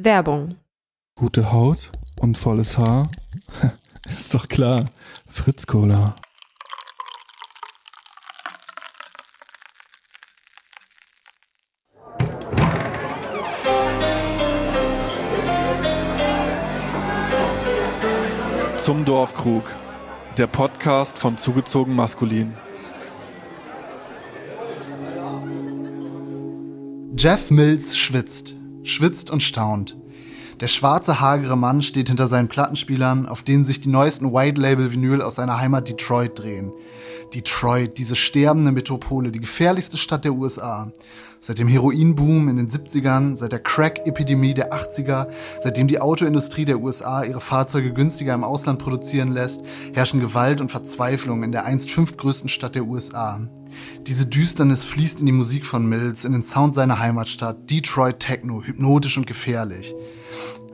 Werbung. Gute Haut und volles Haar? Ist doch klar. Fritz Cola. Zum Dorfkrug. Der Podcast von Zugezogen Maskulin. Jeff Mills schwitzt, schwitzt und staunt. Der schwarze, hagere Mann steht hinter seinen Plattenspielern, auf denen sich die neuesten White-Label-Vinyl aus seiner Heimat Detroit drehen. Detroit, diese sterbende Metropole, die gefährlichste Stadt der USA. Seit dem Heroinboom in den 70ern, seit der Crack-Epidemie der 80er, seitdem die Autoindustrie der USA ihre Fahrzeuge günstiger im Ausland produzieren lässt, herrschen Gewalt und Verzweiflung in der einst fünftgrößten Stadt der USA. Diese Düsternis fließt in die Musik von Mills, in den Sound seiner Heimatstadt, Detroit Techno, hypnotisch und gefährlich.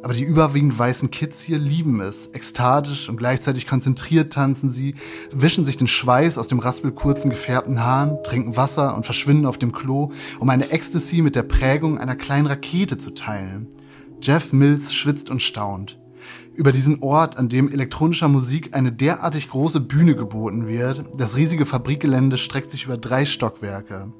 Aber die überwiegend weißen Kids hier lieben es. Ekstatisch und gleichzeitig konzentriert tanzen sie, wischen sich den Schweiß aus dem raspelkurzen gefärbten Haaren, trinken Wasser und verschwinden auf dem Klo, um eine Ecstasy mit der Prägung einer kleinen Rakete zu teilen. Jeff Mills schwitzt und staunt. Über diesen Ort, an dem elektronischer Musik eine derartig große Bühne geboten wird, das riesige Fabrikgelände streckt sich über drei Stockwerke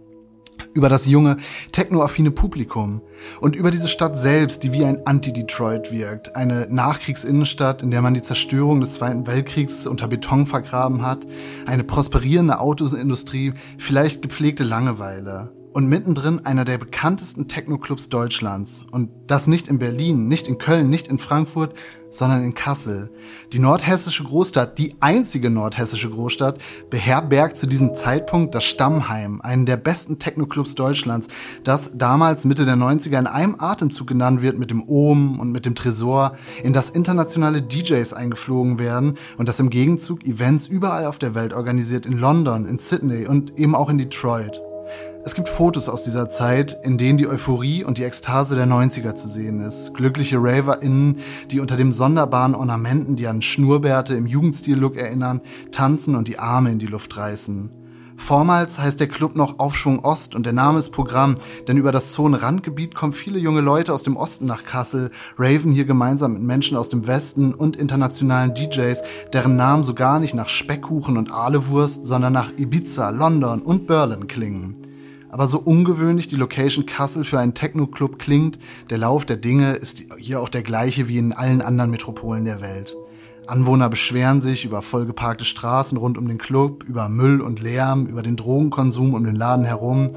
über das junge, technoaffine Publikum und über diese Stadt selbst, die wie ein Anti-Detroit wirkt. Eine Nachkriegsinnenstadt, in der man die Zerstörung des Zweiten Weltkriegs unter Beton vergraben hat, eine prosperierende Autosindustrie, vielleicht gepflegte Langeweile. Und mittendrin einer der bekanntesten Techno-Clubs Deutschlands. Und das nicht in Berlin, nicht in Köln, nicht in Frankfurt, sondern in Kassel. Die nordhessische Großstadt, die einzige nordhessische Großstadt, beherbergt zu diesem Zeitpunkt das Stammheim, einen der besten Techno-Clubs Deutschlands, das damals Mitte der 90er in einem Atemzug genannt wird mit dem Ohm und mit dem Tresor, in das internationale DJs eingeflogen werden und das im Gegenzug Events überall auf der Welt organisiert, in London, in Sydney und eben auch in Detroit. Es gibt Fotos aus dieser Zeit, in denen die Euphorie und die Ekstase der 90er zu sehen ist. Glückliche RaverInnen, die unter dem sonderbaren Ornamenten, die an Schnurrbärte im Jugendstil-Look erinnern, tanzen und die Arme in die Luft reißen. Vormals heißt der Club noch Aufschwung Ost und der Name ist Programm, denn über das Zonenrandgebiet kommen viele junge Leute aus dem Osten nach Kassel, raven hier gemeinsam mit Menschen aus dem Westen und internationalen DJs, deren Namen so gar nicht nach Speckkuchen und Ahlewurst, sondern nach Ibiza, London und Berlin klingen. Aber so ungewöhnlich die Location Kassel für einen Techno-Club klingt, der Lauf der Dinge ist hier auch der gleiche wie in allen anderen Metropolen der Welt. Anwohner beschweren sich über vollgeparkte Straßen rund um den Club, über Müll und Lärm, über den Drogenkonsum um den Laden herum.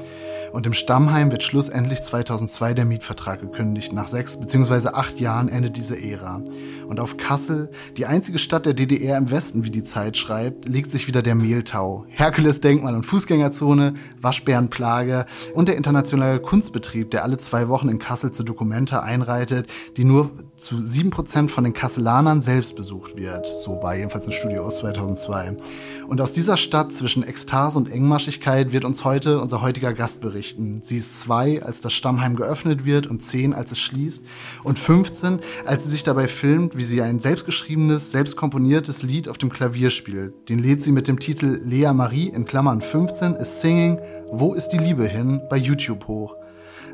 Und im Stammheim wird schlussendlich 2002 der Mietvertrag gekündigt. Nach sechs bzw. acht Jahren endet diese Ära. Und auf Kassel, die einzige Stadt der DDR im Westen, wie die Zeit schreibt, legt sich wieder der Mehltau. Herkules-Denkmal und Fußgängerzone, Waschbärenplage und der internationale Kunstbetrieb, der alle zwei Wochen in Kassel zu Dokumenta einreitet, die nur zu sieben Prozent von den Kasselanern selbst besucht wird. So war jedenfalls ein Studio aus 2002. Und aus dieser Stadt zwischen Ekstase und Engmaschigkeit wird uns heute unser heutiger Gast berichten. Sie ist zwei, als das Stammheim geöffnet wird und zehn, als es schließt und 15, als sie sich dabei filmt, wie sie ein selbstgeschriebenes, selbstkomponiertes Lied auf dem Klavier spielt. Den lädt sie mit dem Titel Lea Marie in Klammern 15 is Singing Wo ist die Liebe hin bei YouTube hoch.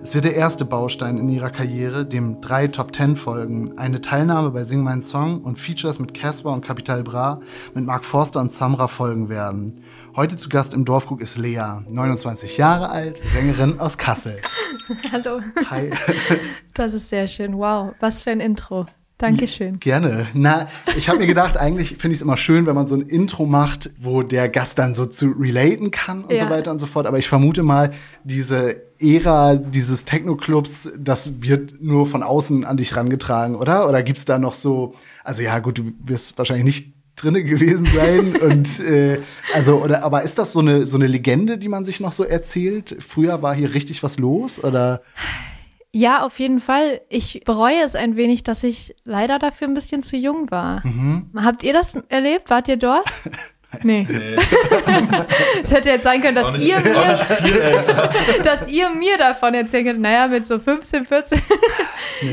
Es wird der erste Baustein in ihrer Karriere, dem drei Top Ten folgen, eine Teilnahme bei Sing Mein Song und Features mit Casper und Capital Bra, mit Mark Forster und Samra folgen werden. Heute zu Gast im Dorfkrug ist Lea, 29 Jahre alt, Sängerin aus Kassel. Hallo. Hi. Das ist sehr schön. Wow, was für ein Intro. Dankeschön. Gerne. Na, ich habe mir gedacht, eigentlich finde ich es immer schön, wenn man so ein Intro macht, wo der Gast dann so zu relaten kann und Ja. so weiter und so fort. Aber ich vermute mal, diese Ära dieses Techno-Clubs, das wird nur von außen an dich rangetragen, oder? Oder gibt's da noch so, also ja gut, du wirst wahrscheinlich nicht drinne gewesen sein und äh, also oder aber ist das so eine so eine Legende, die man sich noch so erzählt? Früher war hier richtig was los oder Ja, auf jeden Fall. Ich bereue es ein wenig, dass ich leider dafür ein bisschen zu jung war. Mhm. Habt ihr das erlebt? Wart ihr dort? Nee. Es hätte jetzt sein können, dass ihr, mir, dass ihr mir davon erzählen könnt. Naja, mit so 15, 14.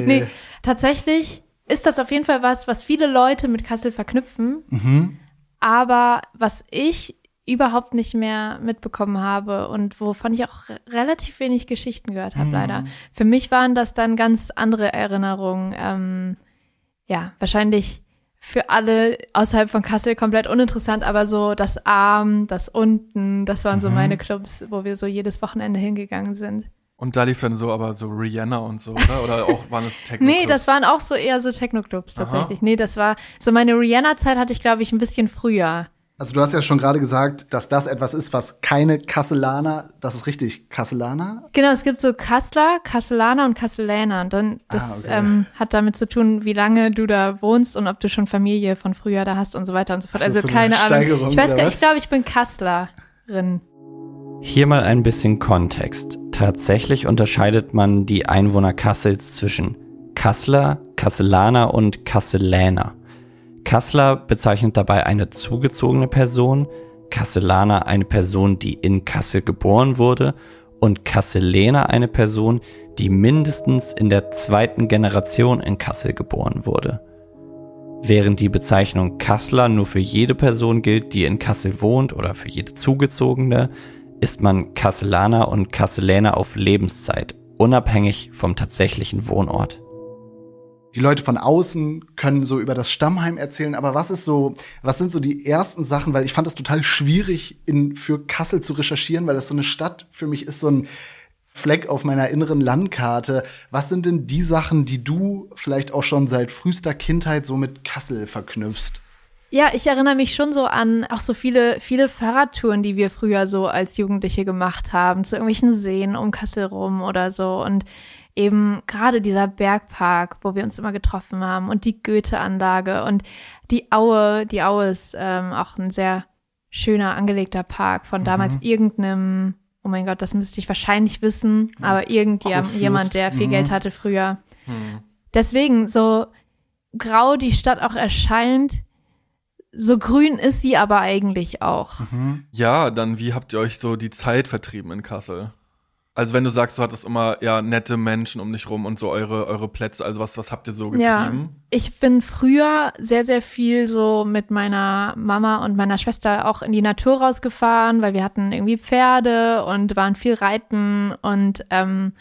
nee. tatsächlich ist das auf jeden Fall was, was viele Leute mit Kassel verknüpfen. Mhm. Aber was ich überhaupt nicht mehr mitbekommen habe und wovon ich auch relativ wenig Geschichten gehört habe, mhm. leider. Für mich waren das dann ganz andere Erinnerungen. Ähm, ja, wahrscheinlich für alle außerhalb von Kassel komplett uninteressant, aber so das Arm, das Unten, das waren so mhm. meine Clubs, wo wir so jedes Wochenende hingegangen sind. Und da lief dann so aber so Rihanna und so, oder? Oder auch waren es Techno? nee, das waren auch so eher so Techno-Clubs tatsächlich. Aha. Nee, das war so meine Rihanna-Zeit hatte ich, glaube ich, ein bisschen früher. Also du hast ja schon gerade gesagt, dass das etwas ist, was keine Kasselaner, das ist richtig, Kasselaner? Genau, es gibt so Kassler, Kasselaner und Kasseläner. Und dann, das ah, okay. ähm, hat damit zu tun, wie lange du da wohnst und ob du schon Familie von früher da hast und so weiter und so fort. Also so keine Ahnung. Ich weiß gar nicht, ich glaube, ich bin Kasslerin. Hier mal ein bisschen Kontext. Tatsächlich unterscheidet man die Einwohner Kassels zwischen Kassler, Kasselaner und Kasseläner. Kassler bezeichnet dabei eine zugezogene Person, Kasselaner eine Person, die in Kassel geboren wurde und Kasseläner eine Person, die mindestens in der zweiten Generation in Kassel geboren wurde. Während die Bezeichnung Kassler nur für jede Person gilt, die in Kassel wohnt oder für jede zugezogene, ist man Kasselaner und Kasseläner auf Lebenszeit, unabhängig vom tatsächlichen Wohnort die Leute von außen können so über das Stammheim erzählen, aber was ist so, was sind so die ersten Sachen, weil ich fand das total schwierig in, für Kassel zu recherchieren, weil das so eine Stadt für mich ist so ein Fleck auf meiner inneren Landkarte. Was sind denn die Sachen, die du vielleicht auch schon seit frühester Kindheit so mit Kassel verknüpfst? Ja, ich erinnere mich schon so an auch so viele, viele Fahrradtouren, die wir früher so als Jugendliche gemacht haben, zu irgendwelchen Seen um Kassel rum oder so. Und eben gerade dieser Bergpark, wo wir uns immer getroffen haben und die Goethe-Anlage und die Aue. Die Aue ist ähm, auch ein sehr schöner, angelegter Park von damals mhm. irgendeinem, oh mein Gott, das müsste ich wahrscheinlich wissen, aber irgendjemand, der viel mhm. Geld hatte früher. Mhm. Deswegen, so grau die Stadt auch erscheint, so grün ist sie aber eigentlich auch. Mhm. Ja, dann wie habt ihr euch so die Zeit vertrieben in Kassel? Also wenn du sagst, du hattest immer ja nette Menschen um dich rum und so eure eure Plätze, also was was habt ihr so getrieben? Ja, ich bin früher sehr sehr viel so mit meiner Mama und meiner Schwester auch in die Natur rausgefahren, weil wir hatten irgendwie Pferde und waren viel reiten und ähm,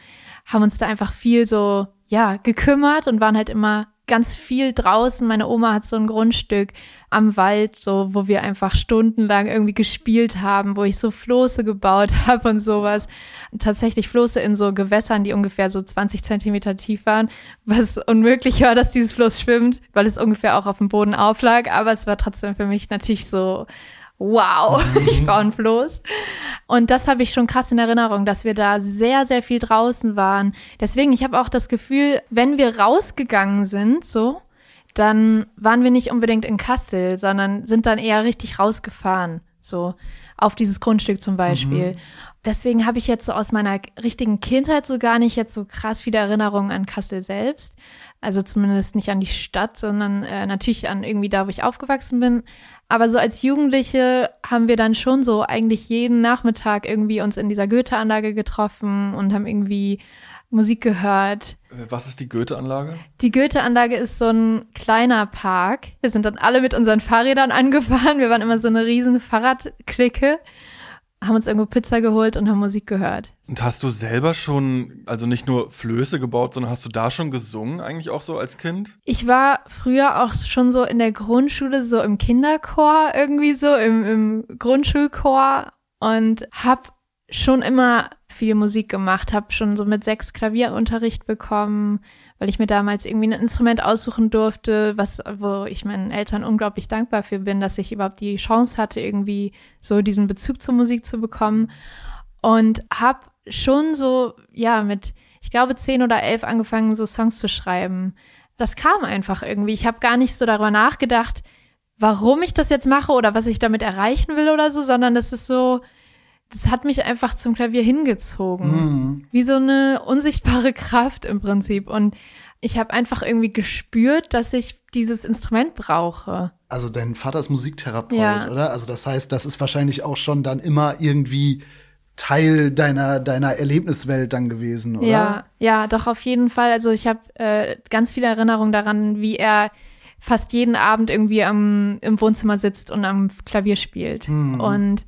haben uns da einfach viel so ja gekümmert und waren halt immer ganz viel draußen. Meine Oma hat so ein Grundstück am Wald, so wo wir einfach stundenlang irgendwie gespielt haben, wo ich so Floße gebaut habe und sowas. Tatsächlich Floße in so Gewässern, die ungefähr so 20 Zentimeter tief waren, was unmöglich war, dass dieses Floß schwimmt, weil es ungefähr auch auf dem Boden auflag. Aber es war trotzdem für mich natürlich so wow, ich baue ein Floß. Und das habe ich schon krass in Erinnerung, dass wir da sehr, sehr viel draußen waren. Deswegen, ich habe auch das Gefühl, wenn wir rausgegangen sind, so, dann waren wir nicht unbedingt in Kassel, sondern sind dann eher richtig rausgefahren, so auf dieses Grundstück zum Beispiel. Mhm. Deswegen habe ich jetzt so aus meiner richtigen Kindheit so gar nicht jetzt so krass viele Erinnerungen an Kassel selbst. Also zumindest nicht an die Stadt, sondern äh, natürlich an irgendwie da, wo ich aufgewachsen bin. Aber so als Jugendliche haben wir dann schon so eigentlich jeden Nachmittag irgendwie uns in dieser Goethe-Anlage getroffen und haben irgendwie Musik gehört. Äh, was ist die Goethe-Anlage? Die Goethe-Anlage ist so ein kleiner Park. Wir sind dann alle mit unseren Fahrrädern angefahren. Wir waren immer so eine riesen Fahrradklicke haben uns irgendwo Pizza geholt und haben Musik gehört. Und hast du selber schon, also nicht nur Flöße gebaut, sondern hast du da schon gesungen, eigentlich auch so als Kind? Ich war früher auch schon so in der Grundschule, so im Kinderchor irgendwie so, im, im Grundschulchor und hab schon immer viel Musik gemacht, hab schon so mit sechs Klavierunterricht bekommen, weil ich mir damals irgendwie ein Instrument aussuchen durfte, was, wo ich meinen Eltern unglaublich dankbar für bin, dass ich überhaupt die Chance hatte, irgendwie so diesen Bezug zur Musik zu bekommen. Und habe schon so, ja, mit, ich glaube, zehn oder elf angefangen, so Songs zu schreiben. Das kam einfach irgendwie. Ich habe gar nicht so darüber nachgedacht, warum ich das jetzt mache oder was ich damit erreichen will oder so, sondern das ist so, das hat mich einfach zum Klavier hingezogen. Mhm. Wie so eine unsichtbare Kraft im Prinzip. Und ich habe einfach irgendwie gespürt, dass ich dieses Instrument brauche. Also dein Vater ist Musiktherapeut, ja. oder? Also das heißt, das ist wahrscheinlich auch schon dann immer irgendwie Teil deiner deiner Erlebniswelt dann gewesen, oder? Ja, ja, doch auf jeden Fall. Also ich habe äh, ganz viele Erinnerungen daran, wie er fast jeden Abend irgendwie am, im Wohnzimmer sitzt und am Klavier spielt. Mhm. Und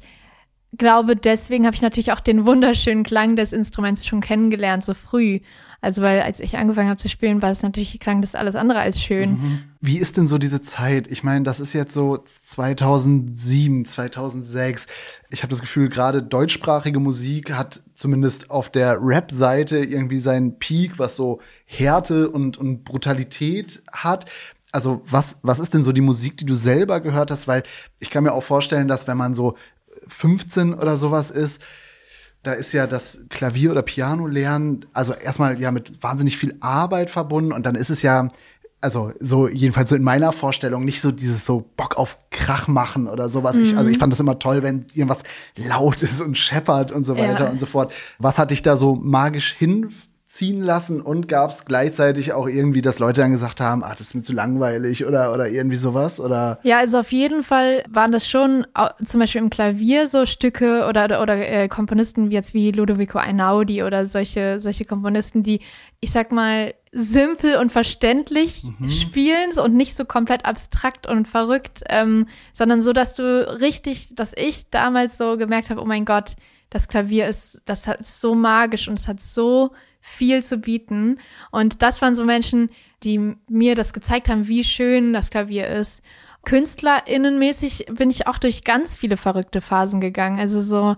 glaube, deswegen habe ich natürlich auch den wunderschönen Klang des Instruments schon kennengelernt, so früh. Also weil als ich angefangen habe zu spielen, war es natürlich klang das alles andere als schön. Wie ist denn so diese Zeit? Ich meine, das ist jetzt so 2007, 2006. Ich habe das Gefühl, gerade deutschsprachige Musik hat zumindest auf der Rap-Seite irgendwie seinen Peak, was so Härte und, und Brutalität hat. Also was, was ist denn so die Musik, die du selber gehört hast? Weil ich kann mir auch vorstellen, dass wenn man so 15 oder sowas ist, da ist ja das Klavier- oder Piano lernen, also erstmal ja mit wahnsinnig viel Arbeit verbunden und dann ist es ja, also so jedenfalls so in meiner Vorstellung nicht so dieses so Bock auf Krach machen oder sowas. Ich, also ich fand das immer toll, wenn irgendwas laut ist und scheppert und so weiter Ja. und so fort. Was hat dich da so magisch hinziehen lassen und gab es gleichzeitig auch irgendwie, dass Leute dann gesagt haben, ah, das ist mir zu langweilig oder oder irgendwie sowas oder? Ja, also auf jeden Fall waren das schon zum Beispiel im Klavier so Stücke oder oder, oder äh, Komponisten wie jetzt wie Ludovico Einaudi oder solche solche Komponisten, die ich sag mal simpel und verständlich spielen so und nicht so komplett abstrakt und verrückt, ähm, sondern so, dass du richtig, dass ich damals so gemerkt habe, oh mein Gott, das Klavier ist, das hat ist so magisch und es hat so viel zu bieten. Und das waren so Menschen, die mir das gezeigt haben, wie schön das Klavier ist. KünstlerInnenmäßig bin ich auch durch ganz viele verrückte Phasen gegangen. Also so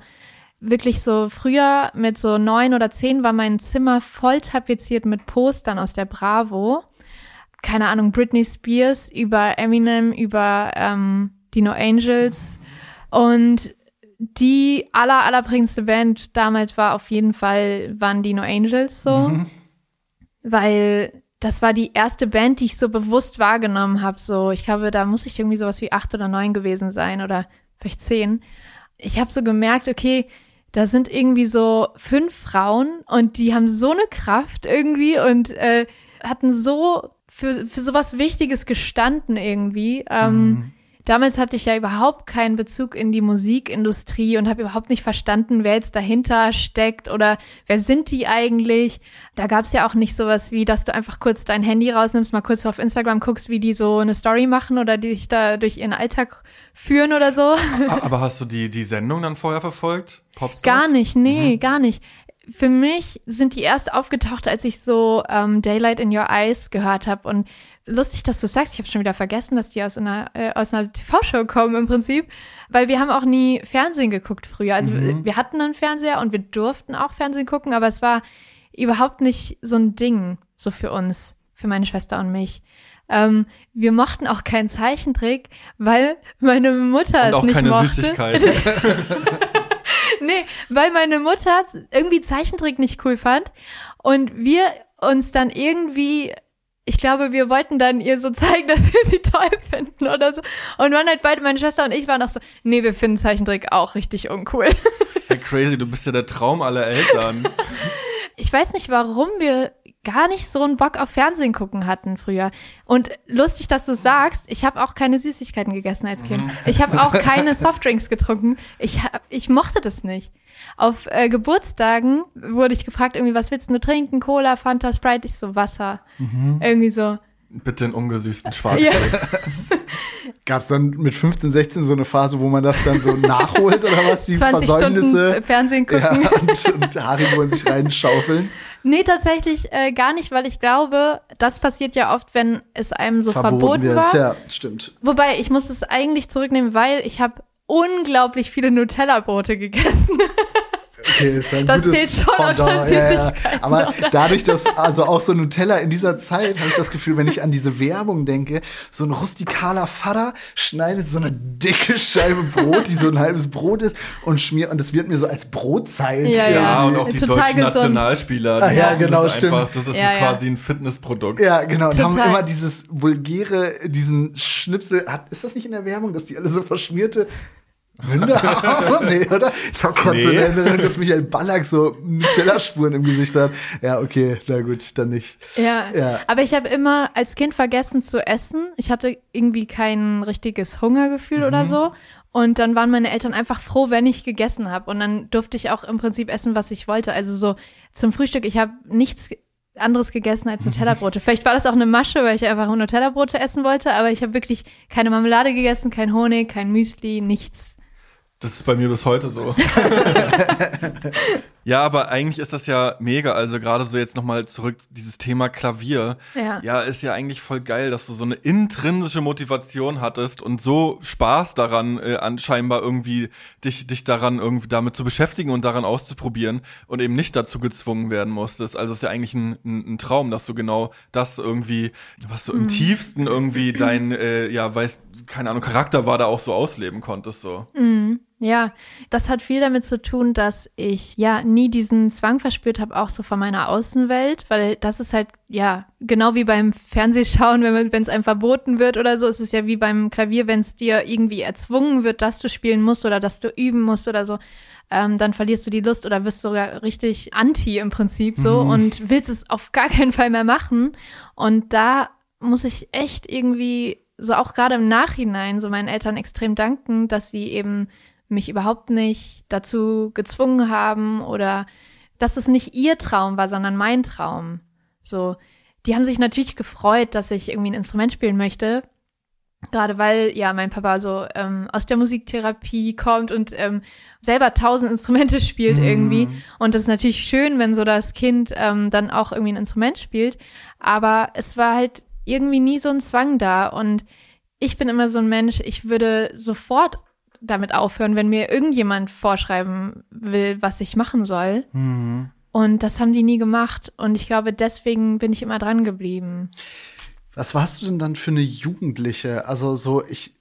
wirklich so früher mit so neun oder zehn war mein Zimmer voll tapeziert mit Postern aus der Bravo. Keine Ahnung, Britney Spears über Eminem, über ähm, Dino Angels. Und die aller, allerprägendste Band damals war auf jeden Fall, waren Dino Angels so. Weil das war die erste Band, die ich so bewusst wahrgenommen habe. So, ich glaube, da muss ich irgendwie sowas wie acht oder neun gewesen sein oder vielleicht zehn. Ich habe so gemerkt, okay, da sind irgendwie so fünf Frauen und die haben so eine Kraft irgendwie und äh, hatten so für, für sowas Wichtiges gestanden irgendwie. Ähm, Damals hatte ich ja überhaupt keinen Bezug in die Musikindustrie und habe überhaupt nicht verstanden, wer jetzt dahinter steckt oder wer sind die eigentlich. Da gab es ja auch nicht sowas wie, dass du einfach kurz dein Handy rausnimmst, mal kurz auf Instagram guckst, wie die so eine Story machen oder die dich da durch ihren Alltag führen oder so. Aber hast du die, die Sendung dann vorher verfolgt? Popstars? Gar nicht, nee, gar nicht. Für mich sind die erst aufgetaucht, als ich so ähm, Daylight in Your Eyes gehört habe. Und lustig, dass du sagst, ich habe schon wieder vergessen, dass die aus einer, äh, aus einer TV-Show kommen im Prinzip. Weil wir haben auch nie Fernsehen geguckt früher. Also wir- wir hatten einen Fernseher und wir durften auch Fernsehen gucken, aber es war überhaupt nicht so ein Ding, so für uns, für meine Schwester und mich. Ähm, wir mochten auch keinen Zeichentrick, weil meine Mutter Und es auch nicht keine mochte. Süßigkeit. Nee, weil meine Mutter irgendwie Zeichentrick nicht cool fand und wir uns dann irgendwie, ich glaube, wir wollten dann ihr so zeigen, dass wir sie toll finden oder so. Und waren halt beide, meine Schwester und ich waren auch so, nee, wir finden Zeichentrick auch richtig uncool. Hey, crazy, du bist ja der Traum aller Eltern. Ich weiß nicht, warum wir gar nicht so einen Bock auf Fernsehen gucken hatten früher. Und lustig, dass du sagst, ich habe auch keine Süßigkeiten gegessen als Kind. Ich habe auch keine Softdrinks getrunken. Ich, hab, ich mochte das nicht. Auf äh, Geburtstagen wurde ich gefragt, irgendwie, was willst du trinken? Cola, Fanta, Sprite? Ich so, Wasser. Irgendwie so. Bitte einen ungesüßten Ja. Gab es dann mit 15, 16 so eine Phase, wo man das dann so nachholt oder was? Die 20 Stunden Versäumnisse Fernsehen ja, gucken. und, und Haribo in sich reinschaufeln. Nee, tatsächlich äh, gar nicht, weil ich glaube, das passiert ja oft, wenn es einem so verboten, wird. war. Ja, stimmt. Wobei, ich muss es eigentlich zurücknehmen, weil ich habe unglaublich viele Nutella-Brote gegessen. Okay, ist ein Das gutes zählt schon Pendant, ja, ja. Aber oder? dadurch, dass also auch so Nutella in dieser Zeit, habe ich das Gefühl, wenn ich an diese Werbung denke, so ein rustikaler Vater schneidet so eine dicke Scheibe Brot, die so ein halbes Brot ist und schmiert und das wird mir so als Brotzeit. Ja, Ja, und auch die Total deutschen gesund. Nationalspieler. Ah, die ja, genau, das stimmt. Einfach, das ist Ja, ja. quasi ein Fitnessprodukt. Ja, genau. Und haben Total. immer dieses vulgäre, diesen Schnipsel. Hat, ist das nicht in der Werbung, dass die alle so verschmierte haben? nee, oder? Ich habe gerade so Nee. eine Erinnerung, dass Michael Ballack so Nutella-Spuren im Gesicht hat. Ja, okay, na gut, dann nicht. Ja. Ja. Aber ich habe immer als Kind vergessen zu essen. Ich hatte irgendwie kein richtiges Hungergefühl Mhm. oder so. Und dann waren meine Eltern einfach froh, wenn ich gegessen habe. Und dann durfte ich auch im Prinzip essen, was ich wollte. Also so zum Frühstück, ich habe nichts anderes gegessen als Nutella-Brote. Vielleicht war das auch eine Masche, weil ich einfach Nutella-Brote essen wollte, aber ich habe wirklich keine Marmelade gegessen, kein Honig, kein Müsli, nichts. Das ist bei mir bis heute so. ja, aber eigentlich ist das ja mega. Also gerade so jetzt nochmal zurück, dieses Thema Klavier. Ja. ja, ist ja eigentlich voll geil, dass du so eine intrinsische Motivation hattest und so Spaß daran, äh, anscheinbar irgendwie dich, dich daran irgendwie damit zu beschäftigen und daran auszuprobieren und eben nicht dazu gezwungen werden musstest. Also es ist ja eigentlich ein, ein, ein Traum, dass du genau das irgendwie, was du im Mhm. tiefsten irgendwie dein, äh, ja, weißt, keine Ahnung, Charakter war da auch so ausleben konntest, so. Mhm. Ja, das hat viel damit zu tun, dass ich ja nie diesen Zwang verspürt habe, auch so von meiner Außenwelt, weil das ist halt, ja, genau wie beim Fernsehschauen, wenn es einem verboten wird oder so, ist es ja wie beim Klavier, wenn es dir irgendwie erzwungen wird, dass du spielen musst oder dass du üben musst oder so, ähm, dann verlierst du die Lust oder wirst sogar richtig anti im Prinzip so und willst es auf gar keinen Fall mehr machen. Und da muss ich echt irgendwie so auch gerade im Nachhinein so meinen Eltern extrem danken, dass sie eben mich überhaupt nicht dazu gezwungen haben oder dass es nicht ihr Traum war, sondern mein Traum. So, die haben sich natürlich gefreut, dass ich irgendwie ein Instrument spielen möchte. Gerade weil ja mein Papa so ähm, aus der Musiktherapie kommt und ähm, selber tausend Instrumente spielt irgendwie. Und das ist natürlich schön, wenn so das Kind ähm, dann auch irgendwie ein Instrument spielt. Aber es war halt irgendwie nie so ein Zwang da. Und ich bin immer so ein Mensch, ich würde sofort damit aufhören, wenn mir irgendjemand vorschreiben will, was ich machen soll. Mhm. Und das haben die nie gemacht. Und ich glaube, deswegen bin ich immer dran geblieben. Was warst du denn dann für eine Jugendliche? Also so, ich,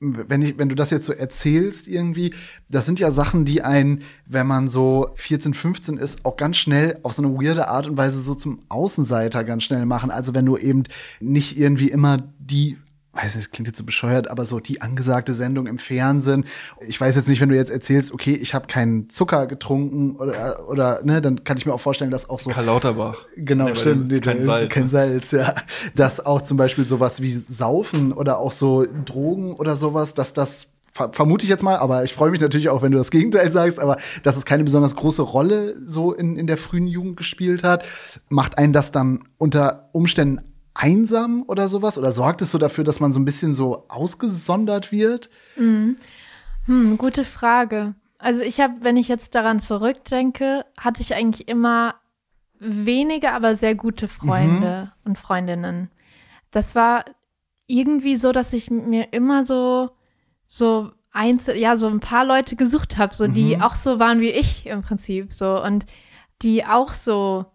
wenn ich, wenn du das jetzt so erzählst irgendwie, das sind ja Sachen, die einen, wenn man so 14, 15 ist, auch ganz schnell auf so eine weirde Art und Weise so zum Außenseiter ganz schnell machen. Also wenn du eben nicht irgendwie immer die weiß nicht, klingt jetzt so bescheuert, aber so die angesagte Sendung im Fernsehen. Ich weiß jetzt nicht, wenn du jetzt erzählst, okay, ich habe keinen Zucker getrunken oder oder ne, dann kann ich mir auch vorstellen, dass auch so Karl Lauterbach. Genau, Nee, stimmt. das ist kein ist Salz. kein Salz, ja. Dass auch zum Beispiel sowas wie Saufen oder auch so Drogen oder sowas, dass das ver- vermute ich jetzt mal, aber ich freue mich natürlich auch, wenn du das Gegenteil sagst, aber dass es keine besonders große Rolle so in, in der frühen Jugend gespielt hat, macht einen das dann unter Umständen einsam oder sowas? Oder sorgt es so dafür, dass man so ein bisschen so ausgesondert wird? Hm, gute Frage. Also ich habe, wenn ich jetzt daran zurückdenke, hatte ich eigentlich immer wenige, aber sehr gute Freunde und Freundinnen. Das war irgendwie so, dass ich mir immer so so einzel ja so ein paar Leute gesucht habe, so die auch so waren wie ich im Prinzip so und die auch so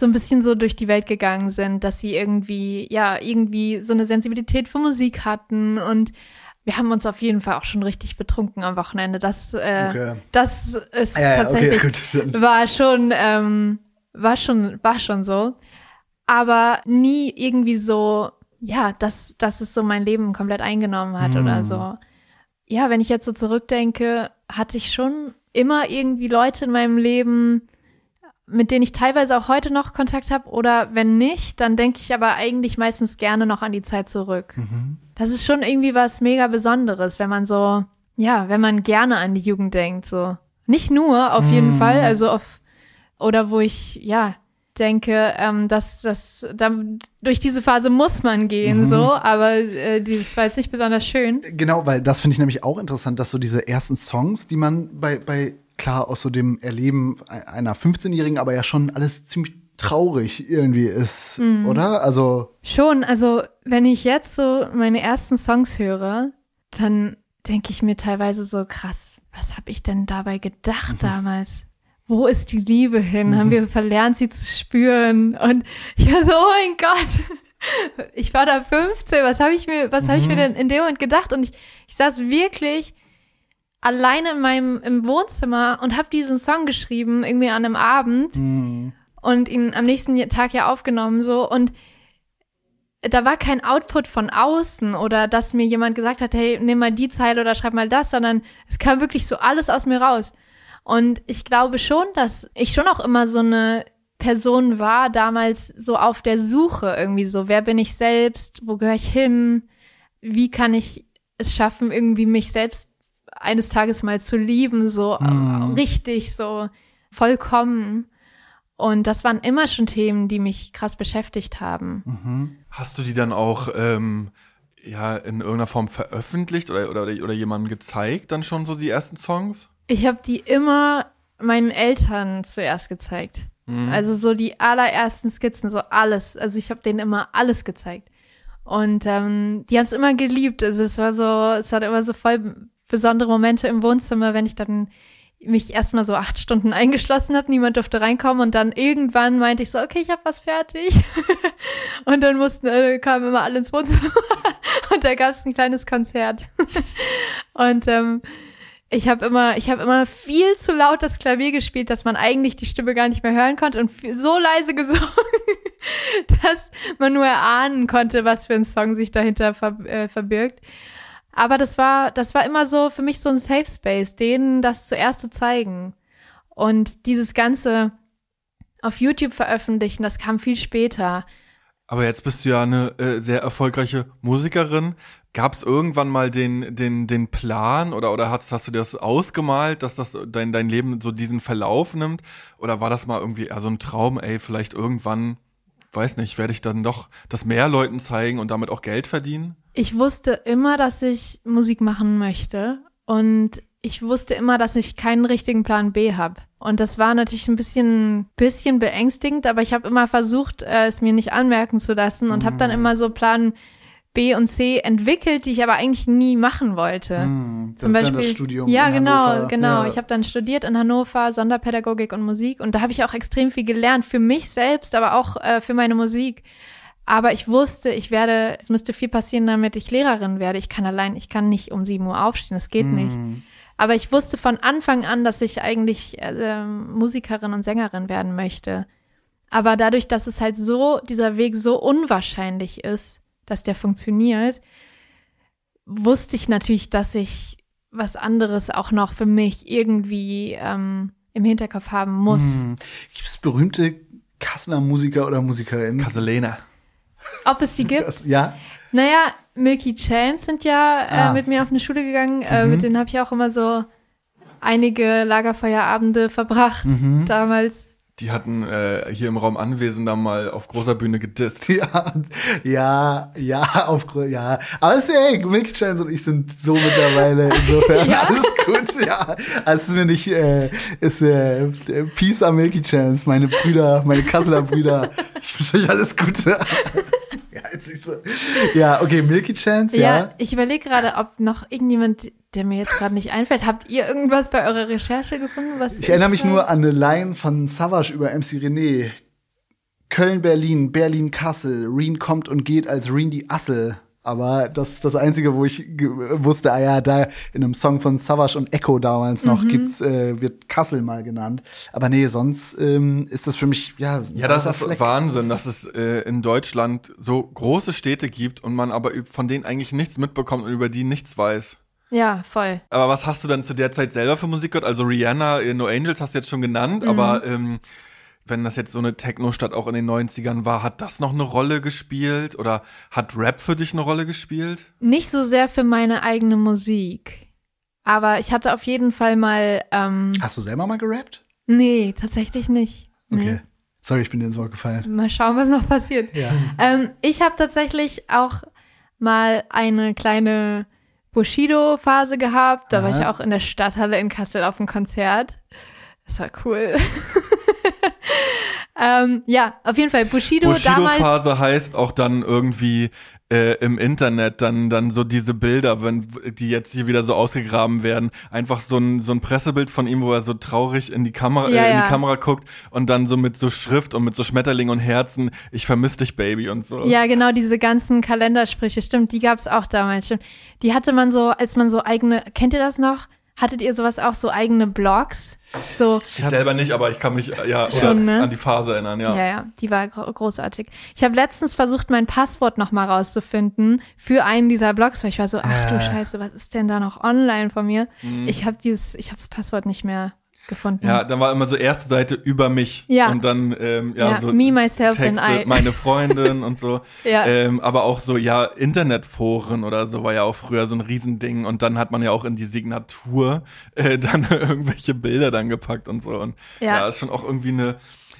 so ein bisschen so durch die Welt gegangen sind, dass sie irgendwie ja irgendwie so eine Sensibilität für Musik hatten und wir haben uns auf jeden Fall auch schon richtig betrunken am Wochenende. Das, äh, Okay. das ist Ja, tatsächlich okay, gut. war schon, ähm, war schon, war schon so. Aber nie irgendwie so, ja, dass, dass es so mein Leben komplett eingenommen hat Hm. oder so. Ja, wenn ich jetzt so zurückdenke, hatte ich schon immer irgendwie Leute in meinem Leben, mit denen ich teilweise auch heute noch Kontakt habe. Oder wenn nicht, dann denke ich aber eigentlich meistens gerne noch an die Zeit zurück. Mhm. Das ist schon irgendwie was mega Besonderes, wenn man so, ja, wenn man gerne an die Jugend denkt, so. Nicht nur, auf jeden Mm. Fall, also auf, oder wo ich, ja, denke, ähm, dass das, da, durch diese Phase muss man gehen, Mhm. so, aber äh, das war jetzt nicht besonders schön. Genau, weil das finde ich nämlich auch interessant, dass so diese ersten Songs, die man bei, bei klar aus so dem Erleben einer 15-Jährigen, aber ja schon alles ziemlich traurig irgendwie ist, Mhm. oder? Also, Schon, also wenn ich jetzt so meine ersten Songs höre, dann denke ich mir teilweise so krass, was habe ich denn dabei gedacht damals? Wo ist die Liebe hin? Haben wir verlernt, sie zu spüren? Und ich war so, oh mein Gott, ich war da 15, was habe ich mir, was habe ich mir denn in dem Moment gedacht? Und ich, ich saß wirklich alleine in meinem im Wohnzimmer und habe diesen Song geschrieben, irgendwie an einem Abend mh, und ihn am nächsten Tag ja aufgenommen so. Und da war kein Output von außen oder dass mir jemand gesagt hat, hey, nimm mal die Zeile oder schreib mal das, sondern es kam wirklich so alles aus mir raus. Und ich glaube schon, dass ich schon auch immer so eine Person war, damals so auf der Suche irgendwie so, wer bin ich selbst, wo gehöre ich hin, wie kann ich es schaffen, irgendwie mich selbst eines Tages mal zu lieben, so Mhm. richtig, so vollkommen. Und das waren immer schon Themen, die mich krass beschäftigt haben. Mhm. Hast du die dann auch ähm, ja in irgendeiner Form veröffentlicht oder, oder, oder jemandem gezeigt, dann schon so die ersten Songs? Ich habe die immer meinen Eltern zuerst gezeigt. Mhm. Also so die allerersten Skizzen, so alles. Also ich habe denen immer alles gezeigt. Und ähm, die haben es immer geliebt. Also es war so, es hat immer so voll besondere Momente im Wohnzimmer, wenn ich dann mich erstmal so acht Stunden eingeschlossen habe, niemand durfte reinkommen und dann irgendwann meinte ich so, okay, ich habe was fertig. und dann mussten, äh, kamen immer alle ins Wohnzimmer und da gab es ein kleines Konzert. und ähm, ich habe immer, ich habe immer viel zu laut das Klavier gespielt, dass man eigentlich die Stimme gar nicht mehr hören konnte und so leise gesungen, dass man nur erahnen konnte, was für ein Song sich dahinter ver äh, verbirgt. Aber das war, das war immer so für mich so ein Safe Space, denen das zuerst zu zeigen. Und dieses ganze auf YouTube veröffentlichen, das kam viel später. Aber jetzt bist du ja eine äh, sehr erfolgreiche Musikerin. Gab es irgendwann mal den, den, den Plan oder, oder hast, hast du dir das ausgemalt, dass das dein, dein Leben so diesen Verlauf nimmt? Oder war das mal irgendwie eher so ein Traum, ey, vielleicht irgendwann, weiß nicht, werde ich dann doch das mehr Leuten zeigen und damit auch Geld verdienen? Ich wusste immer, dass ich Musik machen möchte und ich wusste immer, dass ich keinen richtigen Plan B habe. Und das war natürlich ein bisschen, bisschen beängstigend, aber ich habe immer versucht, äh, es mir nicht anmerken zu lassen und habe dann immer so Plan B und C entwickelt, die ich aber eigentlich nie machen wollte. Hm, das Zum Beispiel, das Studium ja, genau, Hannover. genau. Ja. Ich habe dann studiert in Hannover, Sonderpädagogik und Musik und da habe ich auch extrem viel gelernt für mich selbst, aber auch äh, für meine Musik. Aber ich wusste, ich werde, es müsste viel passieren, damit ich Lehrerin werde. Ich kann allein, ich kann nicht um sieben Uhr aufstehen, das geht nicht. Hm. Aber ich wusste von Anfang an, dass ich eigentlich äh, Musikerin und Sängerin werden möchte. Aber dadurch, dass es halt so, dieser Weg so unwahrscheinlich ist, dass der funktioniert, wusste ich natürlich, dass ich was anderes auch noch für mich irgendwie ähm, im Hinterkopf haben muss. Hm. Gibt es berühmte Kasseler Musiker oder Musikerinnen? Kaselena. Ob es die gibt? Das- Ja. Naja, Milky Chance sind ja äh, Ah. mit mir auf eine Schule gegangen. Äh, Mhm. mit denen habe ich auch immer so einige Lagerfeuerabende verbracht Mhm. damals. Die hatten äh, hier im Raum Anwesender mal auf großer Bühne gedisst. Ja, ja, ja, auf, ja. Aber es ist ja, Milky Chance und ich sind so mittlerweile insofern Ja? alles gut, ja. Also es ist mir nicht, äh, ist, äh, Peace am Milky Chance, meine Brüder, meine Kasseler Brüder. Ich wünsche euch alles Gute. Ja, okay, Milky Chance, Ja, ja. ich überlege gerade, ob noch irgendjemand, der mir jetzt gerade nicht einfällt, habt ihr irgendwas bei eurer Recherche gefunden? Was Ich erinnere mich da- nur an eine Line von Savage über MC René. Köln, Berlin, Berlin, Kassel. Reen kommt und geht als Reen die Assel. Aber das ist das Einzige, wo ich wusste, ah ja, da in einem Song von Savage und Echo damals noch gibt's, äh, wird Kassel mal genannt. Aber nee, sonst ähm, ist das für mich, ja, Ja, das ist Fleck. Wahnsinn, dass es äh, in Deutschland so große Städte gibt und man aber von denen eigentlich nichts mitbekommt und über die nichts weiß. Ja, voll. Aber was hast du dann zu der Zeit selber für Musik gehört? Also Rihanna, äh, No Angels hast du jetzt schon genannt, Mhm. aber ähm, wenn das jetzt so eine Techno-Stadt auch in den 90ern war, hat das noch eine Rolle gespielt? Oder hat Rap für dich eine Rolle gespielt? Nicht so sehr für meine eigene Musik. Aber ich hatte auf jeden Fall mal, ähm, Hast du selber mal gerappt? nee, tatsächlich nicht. Nee. Okay. Sorry, ich bin dir ins Wort gefallen. Mal schauen, was noch passiert. Ja. Ähm, ich habe tatsächlich auch mal eine kleine Bushido-Phase gehabt. Da war Aha. ich auch in der Stadthalle in Kassel auf dem Konzert. Das war cool. ähm, ja, auf jeden Fall Bushido, damals. Bushido-Phase heißt auch dann irgendwie äh, im Internet dann dann so diese Bilder, wenn die jetzt hier wieder so ausgegraben werden, einfach so ein so ein Pressebild von ihm, wo er so traurig in die Kamera Ja, äh, in ja. die Kamera guckt und dann so mit so Schrift und mit so Schmetterling und Herzen, ich vermiss dich Baby und so. Ja, genau, diese ganzen Kalendersprüche, stimmt, die gab's auch damals, stimmt. Die hatte man so, als man so eigene, kennt ihr das noch? Hattet ihr sowas auch, so eigene Blogs? So, Ich selber nicht, aber ich kann mich ja Schon, ne? an die Phase erinnern, ja. Ja, ja, die war gro großartig. Ich habe letztens versucht, mein Passwort noch mal rauszufinden für einen dieser Blogs, weil ich war so, ach du Äh. Scheiße, was ist denn da noch online von mir? Mhm. Ich habe dieses, ich habe das Passwort nicht mehr gefunden. Ja, dann war immer so erste Seite über mich Ja. und dann ähm, ja, Ja, so me, myself and Texte, I. meine Freundin und so. Ja. Ähm, aber auch so, ja, Internetforen oder so war ja auch früher so ein Riesending und dann hat man ja auch in die Signatur äh, dann irgendwelche Bilder dann gepackt und so. Und Ja. ja, ist schon auch irgendwie eine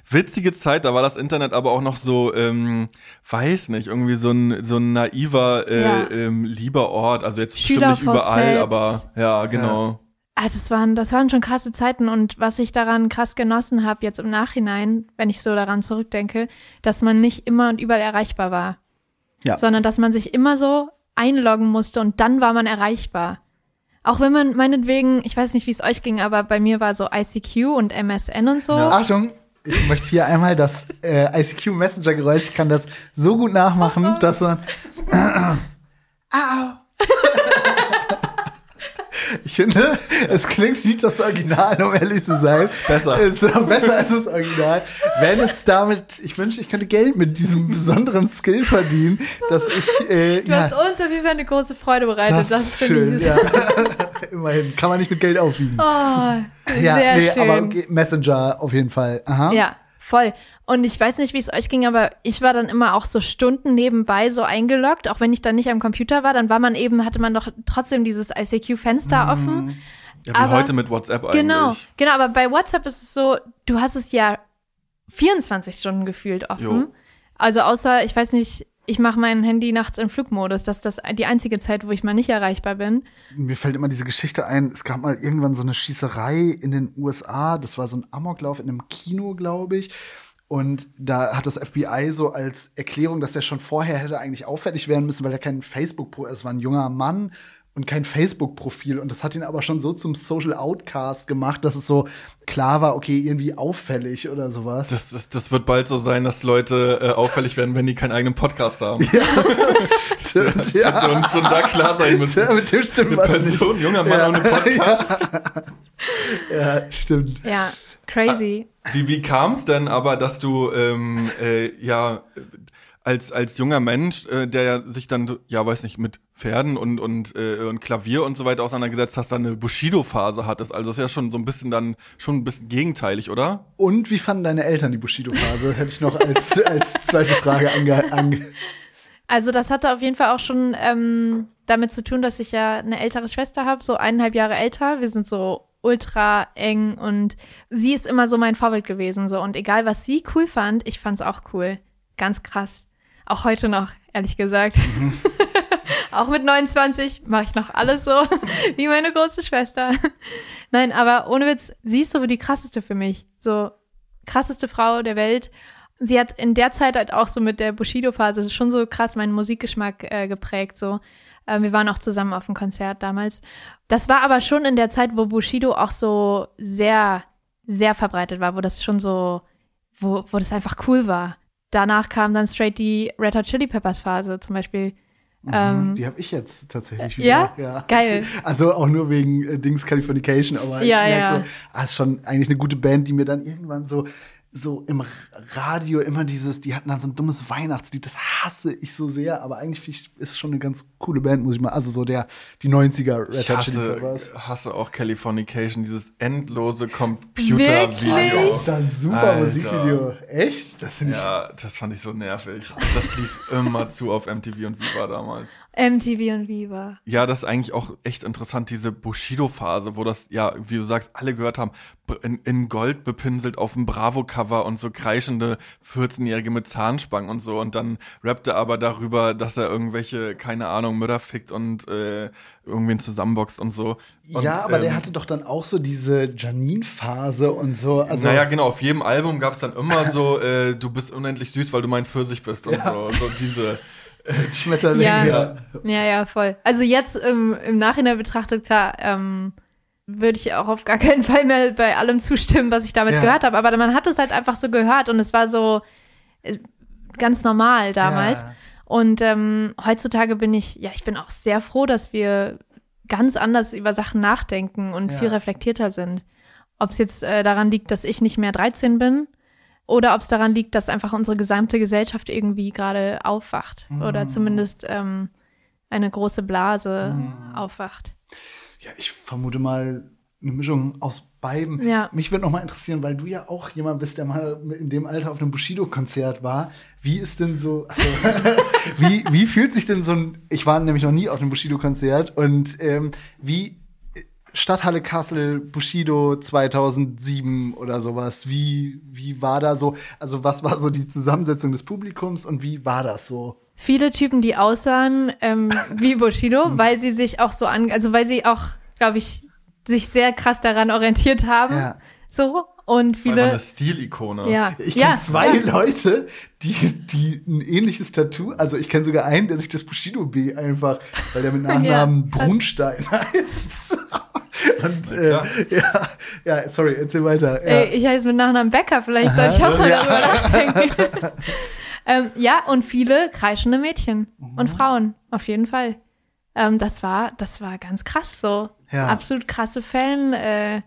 witzige Zeit, da war das Internet aber auch noch so, ähm, weiß nicht, irgendwie so ein, so ein naiver, äh, Ja. ähm, lieber Ort. Also jetzt bestimmt nicht überall, SchülerVZ. aber ja, genau. Also das waren, das waren schon krasse Zeiten und was ich daran krass genossen habe jetzt im Nachhinein, wenn ich so daran zurückdenke, dass man nicht immer und überall erreichbar war. Ja. Sondern dass man sich immer so einloggen musste und dann war man erreichbar. Auch wenn man meinetwegen, ich weiß nicht, wie es euch ging, aber bei mir war so ICQ und MSN und so. Achtung, ich möchte hier einmal das äh, ICQ Messenger Geräusch, ich kann das so gut nachmachen, dass man Au. Ich finde, es klingt nicht das Original, um ehrlich zu sein. Besser. Es ist auch besser als das Original. Wenn es damit, ich wünsche, ich könnte Geld mit diesem besonderen Skill verdienen, dass ich, äh, Du hast uns auf jeden Fall eine große Freude bereitet. Das, ist finde schön, ja. Immerhin, kann man nicht mit Geld aufwiegen. Oh, ja, sehr nee, schön. aber okay, Messenger auf jeden Fall. Aha. Ja, voll. Und ich weiß nicht, wie es euch ging, aber ich war dann immer auch so Stunden nebenbei so eingeloggt, auch wenn ich dann nicht am Computer war, dann war man eben, hatte man doch trotzdem dieses ICQ-Fenster offen. Ja, wie Aber- heute mit WhatsApp eigentlich. Genau, genau, aber bei WhatsApp ist es so, du hast es ja 24 Stunden gefühlt offen. Jo. Also außer, ich weiß nicht, ich mache mein Handy nachts in Flugmodus. Das ist das die einzige Zeit, wo ich mal nicht erreichbar bin. Mir fällt immer diese Geschichte ein, es gab mal irgendwann so eine Schießerei in den USA, das war so ein Amoklauf in einem Kino, glaube ich. Und da hat das FBI so als Erklärung, dass der schon vorher hätte eigentlich auffällig werden müssen, weil er kein Facebook, es war ein junger Mann und kein Facebook-Profil. Und das hat ihn aber schon so zum Social Outcast gemacht, dass es so klar war, okay, irgendwie auffällig oder sowas. Das, das, das wird bald so sein, dass Leute äh, auffällig werden, wenn die keinen eigenen Podcast haben. ja, das stimmt, Das wird ja. uns schon da klar sein müssen. Ja, mit dem stimmt Eine was nicht. Person, junger Mann Ja. ohne Podcast. Ja, stimmt. Ja, crazy. Wie, wie kam es denn aber, dass du ähm, äh, ja als als junger Mensch, äh, der ja sich dann ja weiß nicht mit Pferden und und äh, und Klavier und so weiter auseinandergesetzt hast, dann eine Bushido-Phase hattest. Also das ist ja schon so ein bisschen dann schon ein bisschen gegenteilig, oder? Und wie fanden deine Eltern die Bushido-Phase? Hätte ich noch als, als zweite Frage ange, ange Also das hatte auf jeden Fall auch schon ähm, damit zu tun, dass ich ja eine ältere Schwester habe, so eineinhalb Jahre älter. Wir sind so ultra eng und sie ist immer so mein Vorbild gewesen. So und egal was sie cool fand, ich fand's auch cool. Ganz krass. Auch heute noch, ehrlich gesagt. auch mit 29 mache ich noch alles so wie meine große Schwester. Nein, aber ohne Witz, sie ist so die krasseste für mich. So krasseste Frau der Welt. Sie hat in der Zeit halt auch so mit der Bushido-Phase schon so krass meinen Musikgeschmack äh, geprägt. So, äh, wir waren auch zusammen auf dem Konzert damals. Das war aber schon in der Zeit, wo Bushido auch so sehr, sehr verbreitet war, wo das schon so, wo, wo das einfach cool war. Danach kam dann straight die Red Hot Chili Peppers Phase zum Beispiel. Ähm, Die habe ich jetzt tatsächlich ja? wieder. Geil. Also auch nur wegen äh, Dings Californication, aber Ja, ich merk ja. so, ah, ist schon eigentlich eine gute Band, die mir dann irgendwann so so im Radio immer dieses, die hatten dann so ein dummes Weihnachtslied, das hasse ich so sehr, aber eigentlich finde ich, ist schon eine ganz coole Band, muss ich mal, also so der, die 90er Red Ich Hot Chili hasse, Peppers. hasse auch Californication, dieses endlose? Computervideo. Das ist ein super Alter. Musikvideo. Echt? Das. Ja, das fand ich so nervig. Das lief immer zu auf MTV und Viva damals. MTV und Viva. Ja, das ist eigentlich auch echt interessant, diese Bushido-Phase, wo das, ja, wie du sagst, alle gehört haben, in, in Gold bepinselt auf dem Bravo-Cover und so kreischende 14-Jährige mit Zahnspangen und so. Und dann rappt er aber darüber, dass er irgendwelche, keine Ahnung, Mütter fickt und äh, irgendwen zusammenboxt und so. Und, ja, aber der ähm, hatte doch dann auch so diese Janine-Phase und so. Also, naja, genau, auf jedem Album gab es dann immer so, äh, du bist unendlich süß, weil du mein Pfirsich bist und Ja. so. So diese. Schmetterling. Ja. Ja. Ja, ja, voll. Also jetzt im, im Nachhinein betrachtet, klar, ähm, würde ich auch auf gar keinen Fall mehr bei allem zustimmen, was ich damals Ja. gehört habe. Aber man hat es halt einfach so gehört und es war so äh, ganz normal damals. Ja. Und ähm, heutzutage bin ich, ja, ich bin auch sehr froh, dass wir ganz anders über Sachen nachdenken und Ja. viel reflektierter sind. Ob es jetzt äh, daran liegt, dass ich nicht mehr 13 bin oder ob es daran liegt, dass einfach unsere gesamte Gesellschaft irgendwie gerade aufwacht oder zumindest ähm, eine große Blase aufwacht. Ja, ich vermute mal eine Mischung aus beiden. Ja. Mich würde noch mal interessieren, weil du ja auch jemand bist, der mal in dem Alter auf einem Bushido-Konzert war. Wie ist denn so, also, wie, wie fühlt sich denn so ein, ich war nämlich noch nie auf einem Bushido-Konzert und ähm, wie Stadthalle Kassel, Bushido 2007 oder sowas. Wie, wie war da so, also was war so die Zusammensetzung des Publikums und wie war das so? Viele Typen, die aussahen ähm, wie Bushido, weil sie sich auch so an, also weil sie auch, glaube ich, sich sehr krass daran orientiert haben. Ja. So. Und Das war viele. eine Stilikone. Ja, Ich ja, kenne zwei ja. Leute, die, die ein ähnliches Tattoo, also ich kenne sogar einen, der sich das Bushido B einfach, weil der mit Nachnamen krass. Brunstein heißt. Und äh, ja, ja, sorry, erzähl weiter. Ja. Ey, ich heiße mit Nachnamen Becker, vielleicht soll ich auch mal Ja. darüber nachdenken. ähm, ja, und viele kreischende Mädchen Mhm. und Frauen, auf jeden Fall. Ähm, das war, das war ganz krass so. Ja. Absolut krasse Fan, äh,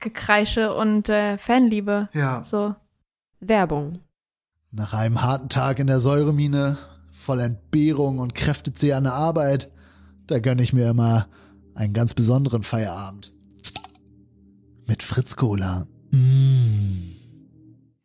Gekreische und äh, Fanliebe. ja. So. Werbung. Nach einem harten Tag in der Säuremine, voll Entbehrung und der Arbeit, da gönne ich mir immer einen ganz besonderen Feierabend. Mit Fritz Cola. Mmh.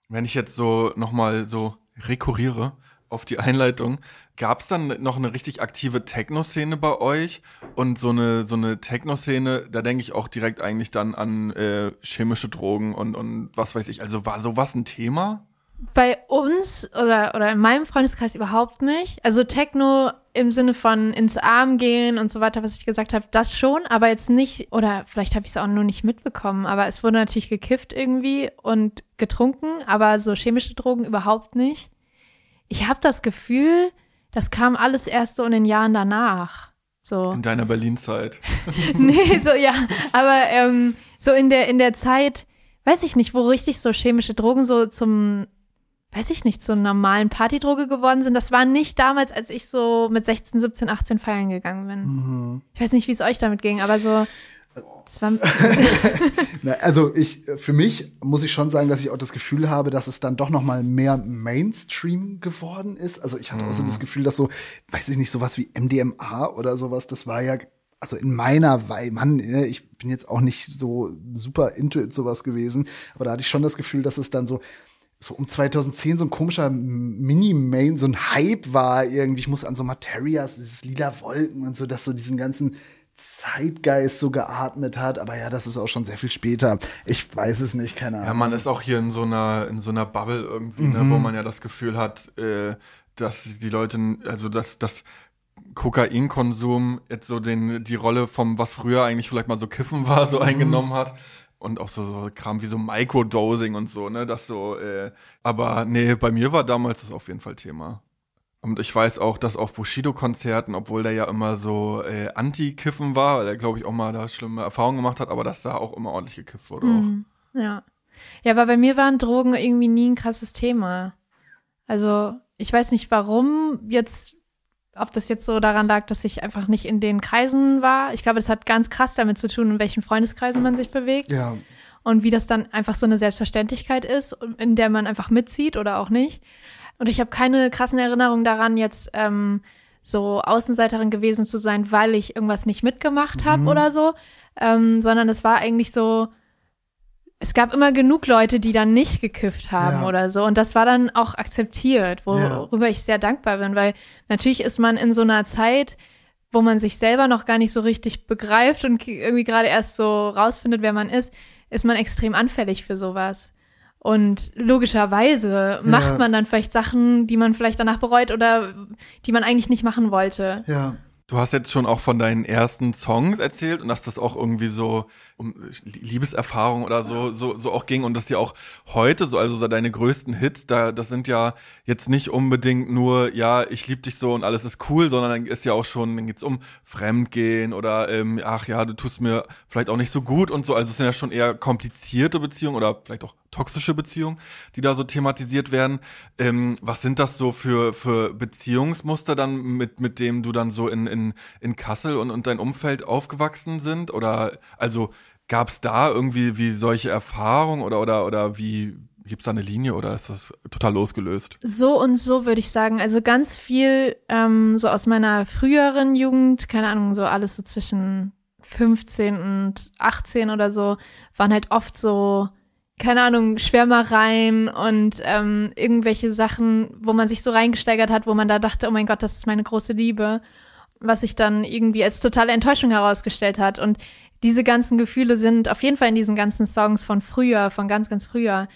Wenn ich jetzt so nochmal so rekurriere auf die Einleitung, gab es dann noch eine richtig aktive Techno-Szene bei euch? Und so eine, so eine Techno-Szene, da denke ich auch direkt eigentlich dann an äh, chemische Drogen und, und was weiß ich. Also war sowas ein Thema? Bei uns oder, oder in meinem Freundeskreis überhaupt nicht. Also Techno im Sinne von ins Arm gehen und so weiter, was ich gesagt habe, das schon, aber jetzt nicht, oder vielleicht habe ich es auch nur nicht mitbekommen, aber es wurde natürlich gekifft irgendwie und getrunken, aber so chemische Drogen überhaupt nicht. Ich habe das Gefühl, das kam alles erst so in den Jahren danach. So. In deiner Berlin-Zeit. nee, so ja, aber ähm, so in der in der Zeit, weiß ich nicht, wo richtig so chemische Drogen so zum weiß ich nicht, zur normalen Partydroge geworden sind. Das war nicht damals, als ich so mit 16, 17, 18 feiern gegangen bin. Mhm. Ich weiß nicht, wie es euch damit ging, aber so Na, also ich, für mich muss ich schon sagen, dass ich auch das Gefühl habe, dass es dann doch noch mal mehr Mainstream geworden ist. Also ich hatte auch so das Gefühl, dass so, weiß ich nicht, sowas wie MDMA oder sowas, das war ja, also in meiner Weih, Mann, ne, ich bin jetzt auch nicht so super into it sowas gewesen, aber da hatte ich schon das Gefühl, dass es dann so so um 2010 so ein komischer Mini-Main, so ein Hype war irgendwie. Ich muss an so Materias, dieses lila Wolken und so, dass so diesen ganzen Zeitgeist so geatmet hat. Aber ja, das ist auch schon sehr viel später. Ich weiß es nicht, keine Ja, Ahnung. man ist auch hier in so einer, in so einer Bubble irgendwie, ne, wo man ja das Gefühl hat, äh, dass die Leute, also dass, dass Kokainkonsum jetzt so den, die Rolle vom, was früher eigentlich vielleicht mal so Kiffen war, so eingenommen hat. Und auch so, so Kram wie so Microdosing und so, ne, das so, äh, aber nee, bei mir war damals das auf jeden Fall Thema. Und ich weiß auch, dass auf Bushido-Konzerten, obwohl der ja immer so äh, Anti-Kiffen war, weil er, glaube ich, auch mal da schlimme Erfahrungen gemacht hat, aber dass da auch immer ordentlich gekifft wurde. Auch. Mhm. ja. Ja, aber bei mir waren Drogen irgendwie nie ein krasses Thema. Also, ich weiß nicht warum jetzt, ob das jetzt so daran lag, dass ich einfach nicht in den Kreisen war. Ich glaube, das hat ganz krass damit zu tun, in welchen Freundeskreisen man sich bewegt. Ja, und wie das dann einfach so eine Selbstverständlichkeit ist, in der man einfach mitzieht oder auch nicht. Und ich habe keine krassen Erinnerungen daran, jetzt ähm, so Außenseiterin gewesen zu sein, weil ich irgendwas nicht mitgemacht habe oder so, ähm, sondern es war eigentlich so, es gab immer genug Leute, die dann nicht gekifft haben Ja. oder so. Und das war dann auch akzeptiert, worüber ich sehr dankbar bin, weil natürlich ist man in so einer Zeit, wo man sich selber noch gar nicht so richtig begreift und irgendwie gerade erst so rausfindet, wer man ist, ist man extrem anfällig für sowas. Und logischerweise macht man dann vielleicht Sachen, die man vielleicht danach bereut oder die man eigentlich nicht machen wollte. ja. Du hast jetzt schon auch von deinen ersten Songs erzählt und dass das auch irgendwie so um Liebeserfahrung oder so, so, so auch ging und dass ja auch heute so, also so deine größten Hits, da, das sind ja jetzt nicht unbedingt nur, ja, ich lieb dich so und alles ist cool, sondern dann ist ja auch schon, dann geht's um Fremdgehen oder, ähm, ach ja, du tust mir vielleicht auch nicht so gut und so. Also es sind ja schon eher komplizierte Beziehungen oder vielleicht auch toxische Beziehungen, die da so thematisiert werden. Ähm, was sind das so für, für Beziehungsmuster dann, mit, mit dem du dann so in, in, in Kassel und, und dein Umfeld aufgewachsen sind? Oder also gab es da irgendwie wie solche Erfahrungen oder, oder, oder wie gibt's da eine Linie oder ist das total losgelöst? So und so würde ich sagen. Also ganz viel ähm, so aus meiner früheren Jugend, keine Ahnung, so alles so zwischen 15 und 18 oder so, waren halt oft so, keine Ahnung, Schwärmereien und ähm, irgendwelche Sachen, wo man sich so reingesteigert hat, wo man da dachte, oh mein Gott, das ist meine große Liebe. was sich dann irgendwie als totale Enttäuschung herausgestellt hat. Und diese ganzen Gefühle sind auf jeden Fall in diesen ganzen Songs von früher, von ganz, ganz früher.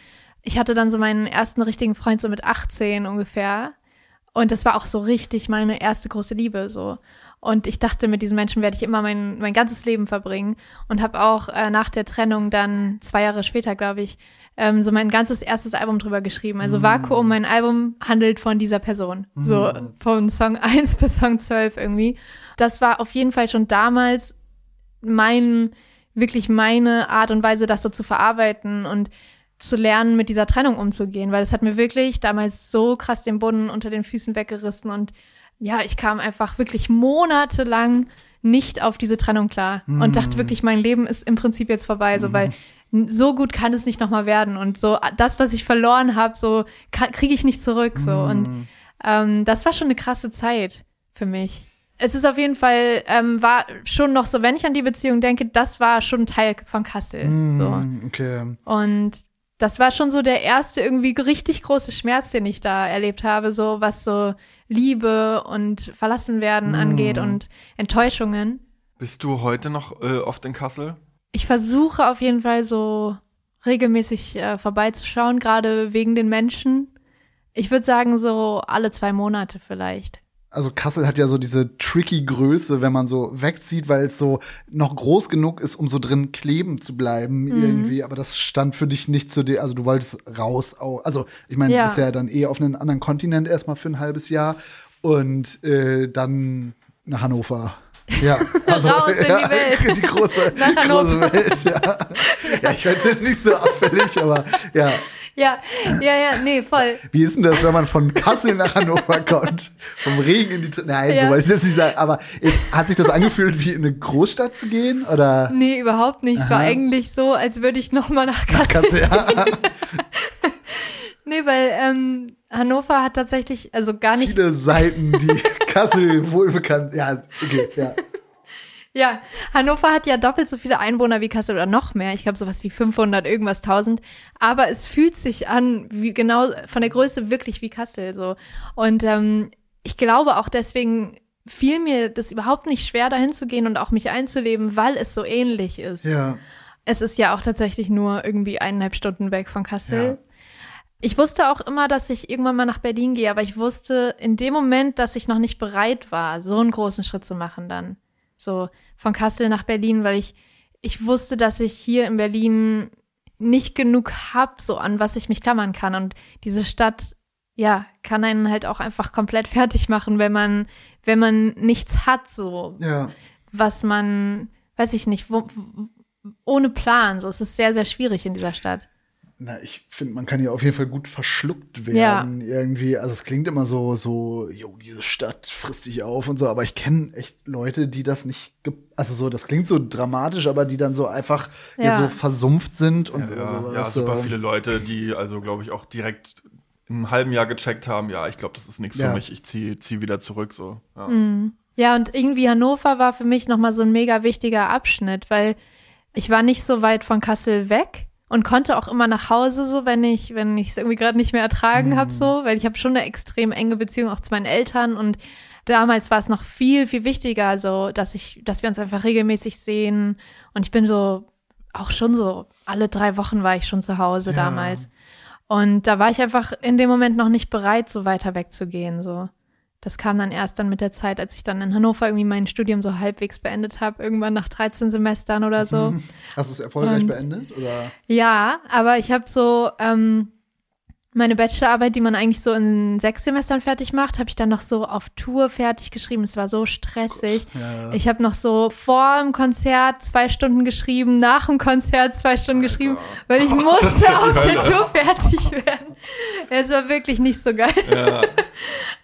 Ich hatte dann so meinen ersten richtigen Freund so mit 18 ungefähr. Und das war auch so richtig meine erste große Liebe, so. Und ich dachte, mit diesen Menschen werde ich immer mein, mein ganzes Leben verbringen. Und habe auch äh, nach der Trennung dann, zwei Jahre später, glaube ich, ähm, so mein ganzes erstes Album drüber geschrieben. Also mm. Vakuum, mein Album handelt von dieser Person. Mm. So von Song 1 bis Song 12 irgendwie. Das war auf jeden Fall schon damals mein, wirklich meine Art und Weise, das so zu verarbeiten und zu lernen, mit dieser Trennung umzugehen, weil es hat mir wirklich damals so krass den Boden unter den Füßen weggerissen und ja, ich kam einfach wirklich monatelang nicht auf diese Trennung klar mm. und dachte wirklich, mein Leben ist im Prinzip jetzt vorbei, so mm. weil so gut kann es nicht nochmal werden und so das, was ich verloren habe, so kriege ich nicht zurück so mm. und ähm, das war schon eine krasse Zeit für mich es ist auf jeden Fall, ähm, war schon noch so, wenn ich an die Beziehung denke, das war schon Teil von Kassel. Mm, so. Okay. Und das war schon so der erste irgendwie richtig große Schmerz, den ich da erlebt habe, so was so Liebe und Verlassenwerden mm. angeht und Enttäuschungen. Bist du heute noch äh, oft in Kassel? Ich versuche auf jeden Fall so regelmäßig äh, vorbeizuschauen, gerade wegen den Menschen. Ich würde sagen, so alle zwei Monate vielleicht also Kassel hat ja so diese tricky Größe, wenn man so wegzieht, weil es so noch groß genug ist, um so drin kleben zu bleiben mhm. irgendwie. Aber das stand für dich nicht zu dir, also du wolltest raus. Auch. Also ich meine, ja. du bist ja dann eh auf einem anderen Kontinent erstmal für ein halbes Jahr und äh, dann nach Hannover. Ja, also Raus in ja, die Welt. Die große, große Welt, ja. ja. ich weiß jetzt nicht so abfällig, aber ja. Ja, ja, ja, nee, voll. Wie ist denn das, wenn man von Kassel nach Hannover kommt? Vom Regen in die, nein, ja. so wollte ich jetzt nicht sagen, aber ist, hat sich das angefühlt, wie in eine Großstadt zu gehen, oder? Nee, überhaupt nicht. Aha. Es war eigentlich so, als würde ich noch mal nach Kassel, nach Kassel ja. nee, weil, ähm, Hannover hat tatsächlich, also gar nicht. Viele Seiten, die Kassel wohlbekannt, ja, okay, ja. Ja, Hannover hat ja doppelt so viele Einwohner wie Kassel oder noch mehr. Ich glaube sowas wie 500 irgendwas 1000. Aber es fühlt sich an wie genau von der Größe wirklich wie Kassel so. Und ähm, ich glaube auch deswegen fiel mir das überhaupt nicht schwer dahin zu gehen und auch mich einzuleben, weil es so ähnlich ist. Ja. Es ist ja auch tatsächlich nur irgendwie eineinhalb Stunden weg von Kassel. Ja. Ich wusste auch immer, dass ich irgendwann mal nach Berlin gehe, aber ich wusste in dem Moment, dass ich noch nicht bereit war, so einen großen Schritt zu machen dann. So von Kassel nach Berlin, weil ich, ich wusste, dass ich hier in Berlin nicht genug hab, so an was ich mich klammern kann. Und diese Stadt, ja, kann einen halt auch einfach komplett fertig machen, wenn man, wenn man nichts hat, so. Ja. Was man, weiß ich nicht, wo, ohne Plan. So, es ist sehr, sehr schwierig in dieser Stadt. Na, ich finde, man kann ja auf jeden Fall gut verschluckt werden ja. irgendwie. Also es klingt immer so, so, jo, diese Stadt frisst dich auf und so, aber ich kenne echt Leute, die das nicht, also so, das klingt so dramatisch, aber die dann so einfach ja. so versumpft sind und ja, ja, ja super viele Leute, die also glaube ich auch direkt im halben Jahr gecheckt haben, ja, ich glaube, das ist nichts für mich, ich ziehe zieh wieder zurück so. Ja. Mhm. ja, und irgendwie Hannover war für mich nochmal so ein mega wichtiger Abschnitt, weil ich war nicht so weit von Kassel weg und konnte auch immer nach Hause so, wenn ich, wenn ich es irgendwie gerade nicht mehr ertragen mhm. habe, so, weil ich habe schon eine extrem enge Beziehung auch zu meinen Eltern und damals war es noch viel, viel wichtiger, so, dass ich, dass wir uns einfach regelmäßig sehen. Und ich bin so, auch schon so, alle drei Wochen war ich schon zu Hause ja. damals. Und da war ich einfach in dem Moment noch nicht bereit, so weiter wegzugehen, so. Das kam dann erst dann mit der Zeit, als ich dann in Hannover irgendwie mein Studium so halbwegs beendet habe, irgendwann nach 13 Semestern oder so. Hast du es erfolgreich Und, beendet? Oder? Ja, aber ich habe so ähm, meine Bachelorarbeit, die man eigentlich so in sechs Semestern fertig macht, habe ich dann noch so auf Tour fertig geschrieben. Es war so stressig. Ja, ja. Ich habe noch so vor dem Konzert zwei Stunden geschrieben, nach dem Konzert zwei Stunden Alter. geschrieben, weil ich musste auf der Tour fertig werden. Es war wirklich nicht so geil. Ja.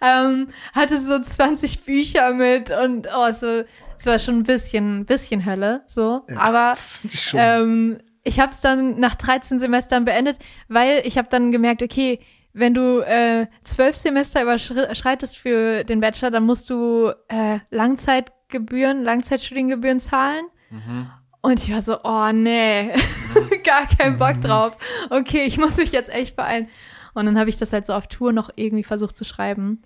ähm, hatte so 20 Bücher mit und oh, so, es war schon ein bisschen, bisschen Hölle, so. Aber ähm, ich habe es dann nach 13 Semestern beendet, weil ich habe dann gemerkt, okay, wenn du äh, zwölf Semester überschreitest für den Bachelor, dann musst du äh, Langzeitgebühren, Langzeitstudiengebühren zahlen. Mhm. Und ich war so, oh nee, mhm. gar keinen Bock mhm. drauf. Okay, ich muss mich jetzt echt beeilen. Und dann habe ich das halt so auf Tour noch irgendwie versucht zu schreiben.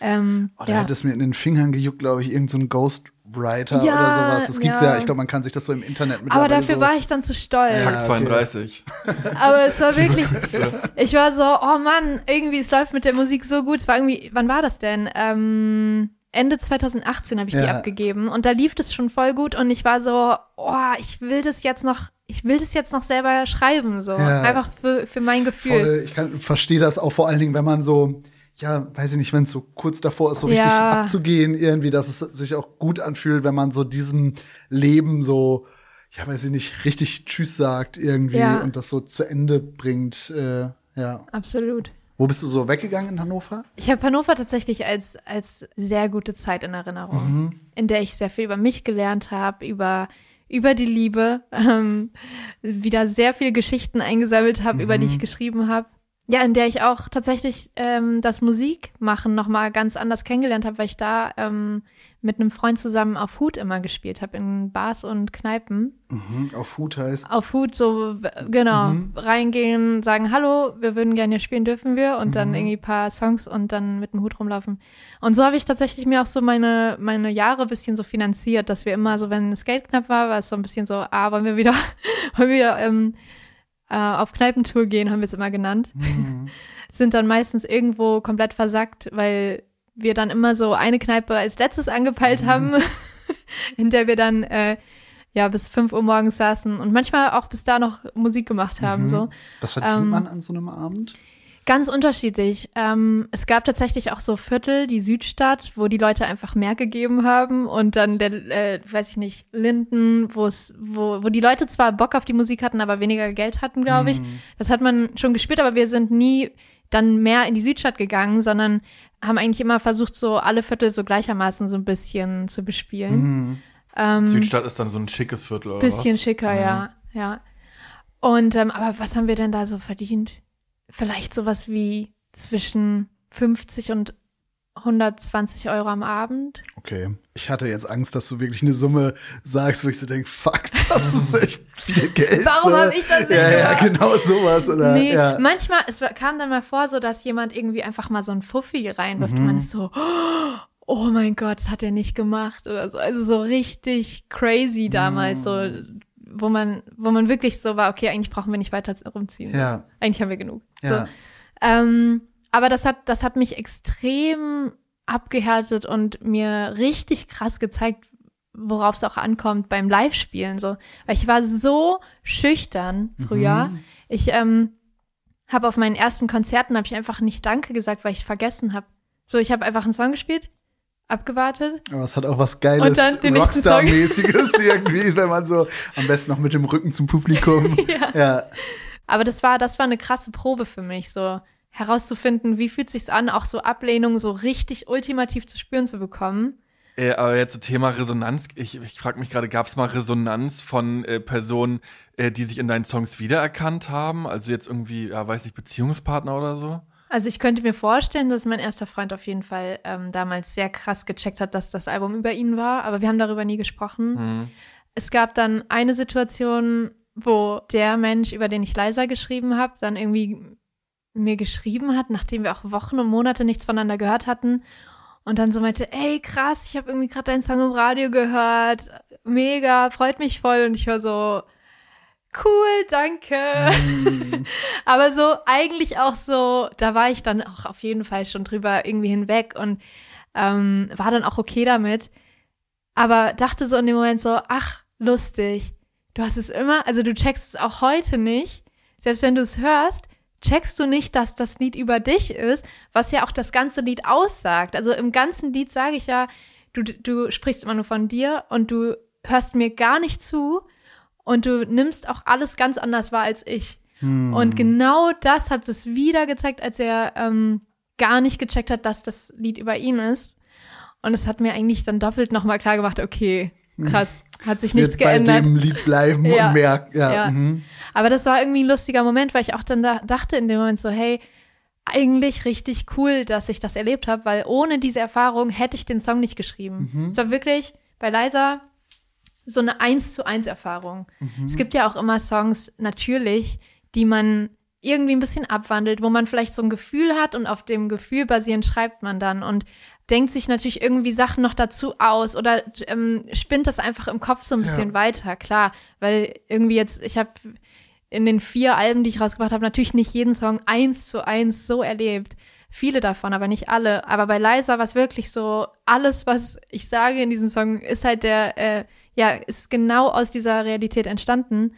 Ähm, Oh, da ja. hätte es mir in den Fingern gejuckt, glaube ich, irgendein so ein Ghostwriter Ja, oder sowas. Das gibt's ja. ja. ich glaube, man kann sich das so im Internet Aber mittlerweile dafür so war ich dann zu stolz. Tag okay. 32. Aber es war wirklich, ich war so, oh Mann, irgendwie, es läuft mit der Musik so gut. Es war irgendwie, wann war das denn? Ähm, Ende 2018 habe ich die Ja. abgegeben und da lief das schon voll gut und ich war so, oh, ich will das jetzt noch, ich will das jetzt noch selber schreiben, so. Ja. Einfach für, für mein Gefühl. voll, ich kann verstehe das auch vor allen Dingen, wenn man so ja, weiß ich nicht, wenn es so kurz davor ist, so richtig Ja. abzugehen, irgendwie, dass es sich auch gut anfühlt, wenn man so diesem Leben so, ja, weiß ich nicht, richtig Tschüss sagt irgendwie Ja. und das so zu Ende bringt. Äh, ja. Absolut. Wo bist du so weggegangen in Hannover? Ich habe Hannover tatsächlich als, als sehr gute Zeit in Erinnerung, in der ich sehr viel über mich gelernt habe, über, über die Liebe, ähm, wieder sehr viele Geschichten eingesammelt habe, über die ich geschrieben habe. Ja, in der ich auch tatsächlich ähm, das Musikmachen nochmal ganz anders kennengelernt habe, weil ich da ähm, mit einem Freund zusammen auf Hut immer gespielt habe, in Bars und Kneipen. Mhm, auf Food heißt. Auf Hut so, genau, Mhm. reingehen, sagen, hallo, wir würden gerne hier spielen, dürfen wir? Und dann irgendwie ein paar Songs und dann mit dem Hut rumlaufen. Und so habe ich tatsächlich mir auch so meine, meine Jahre ein bisschen so finanziert, dass wir immer so, wenn das Geld knapp war, war es so ein bisschen so, ah, wollen wir wieder, wollen wir wieder ähm, äh, auf Kneipentour gehen, haben wir es immer genannt. Mhm. Sind dann meistens irgendwo komplett versackt, weil wir dann immer so eine Kneipe als letztes angepeilt haben, in der wir dann äh, ja bis 5 Uhr morgens saßen und manchmal auch bis da noch Musik gemacht haben. Mhm. So. Was verdient Ähm, man an so einem Abend? Ganz unterschiedlich. Ähm, es gab tatsächlich auch so Viertel, die Südstadt, wo die Leute einfach mehr gegeben haben und dann der, äh, weiß ich nicht, Linden, wo es, wo, wo die Leute zwar Bock auf die Musik hatten, aber weniger Geld hatten, glaube ich. Mhm. Das hat man schon gespürt, aber wir sind nie dann mehr in die Südstadt gegangen, sondern haben eigentlich immer versucht, so alle Viertel so gleichermaßen so ein bisschen zu bespielen. Mhm. Ähm, Südstadt ist dann so ein schickes Viertel, oder Bisschen was? schicker, Mhm. ja, ja. Und ähm, aber was haben wir denn da so verdient? Vielleicht sowas wie zwischen 50 und 120 Euro am Abend. Okay. Ich hatte jetzt Angst, dass du wirklich eine Summe sagst, wo ich so denke, fuck, das ist echt viel Geld. Warum so. hab ich das nicht Ja, ja, gemacht? genau sowas. Oder, nee, ja. manchmal, es kam dann mal vor, so dass jemand irgendwie einfach mal so ein Fuffi reinwirft Mhm. und man ist so, oh mein Gott, das hat er nicht gemacht oder so. Also so richtig crazy damals, so, Mhm. Wo man, wo man wirklich so war, okay, eigentlich brauchen wir nicht weiter rumziehen. Ja, Eigentlich haben wir genug. ja. So. Ähm, aber das hat, das hat mich extrem abgehärtet und mir richtig krass gezeigt, worauf es auch ankommt beim Live-Spielen. So. Weil ich war so schüchtern früher. Mhm. Ich ähm, habe auf meinen ersten Konzerten habe ich einfach nicht Danke gesagt, weil ich vergessen habe. So, ich habe einfach einen Song gespielt, abgewartet. Aber es hat auch was Geiles. Rockstar-mäßiges irgendwie, wenn man so am besten noch mit dem Rücken zum Publikum. ja. ja. Aber das war, das war eine krasse Probe für mich, so herauszufinden, wie fühlt sich's an, auch so Ablehnung so richtig ultimativ zu spüren zu bekommen. Äh, aber jetzt zum Thema Resonanz, ich, ich frage mich gerade, gab es mal Resonanz von äh, Personen, äh, die sich in deinen Songs wiedererkannt haben? Also jetzt irgendwie, ja, weiß ich, Beziehungspartner oder so? Also ich könnte mir vorstellen, dass mein erster Freund auf jeden Fall ähm, damals sehr krass gecheckt hat, dass das Album über ihn war, aber wir haben darüber nie gesprochen. Hm. Es gab dann eine Situation, wo der Mensch, über den ich leiser geschrieben habe, dann irgendwie mir geschrieben hat, nachdem wir auch Wochen und Monate nichts voneinander gehört hatten. Und dann so meinte, ey, krass, ich habe irgendwie gerade deinen Song im Radio gehört. Mega, freut mich voll. Und ich war so, cool, danke. Mhm. Aber so eigentlich auch so, da war ich dann auch auf jeden Fall schon drüber irgendwie hinweg und ähm, war dann auch okay damit. Aber dachte so in dem Moment so, ach, lustig. Du hast es immer, also du checkst es auch heute nicht. Selbst wenn du es hörst, checkst du nicht, dass das Lied über dich ist, was ja auch das ganze Lied aussagt. Also im ganzen Lied sage ich ja, du, du sprichst immer nur von dir und du hörst mir gar nicht zu und du nimmst auch alles ganz anders wahr als ich. Hm. Und genau das hat es wieder gezeigt, als er ähm, gar nicht gecheckt hat, dass das Lied über ihn ist. Und es hat mir eigentlich dann doppelt nochmal klar gemacht, okay, krass, hat sich nichts Wird bei geändert. dem Lied bleiben Ja. und mehr. Ja. Ja. Mhm. Aber das war irgendwie ein lustiger Moment, weil ich auch dann da dachte in dem Moment so, hey, eigentlich richtig cool, dass ich das erlebt habe, weil ohne diese Erfahrung hätte ich den Song nicht geschrieben. Mhm. Es war wirklich bei Liza so eine eins zu eins Erfahrung. Mhm. Es gibt ja auch immer Songs, natürlich, die man irgendwie ein bisschen abwandelt, wo man vielleicht so ein Gefühl hat und auf dem Gefühl basierend schreibt man dann und denkt sich natürlich irgendwie Sachen noch dazu aus oder ähm, spinnt das einfach im Kopf so ein bisschen ja. weiter, klar, weil irgendwie jetzt, ich habe in den vier Alben, die ich rausgebracht habe, natürlich nicht jeden Song eins zu eins so erlebt. Viele davon, aber nicht alle. Aber bei Liza war es wirklich so, alles, was ich sage in diesem Song, ist halt der, äh, ja, ist genau aus dieser Realität entstanden.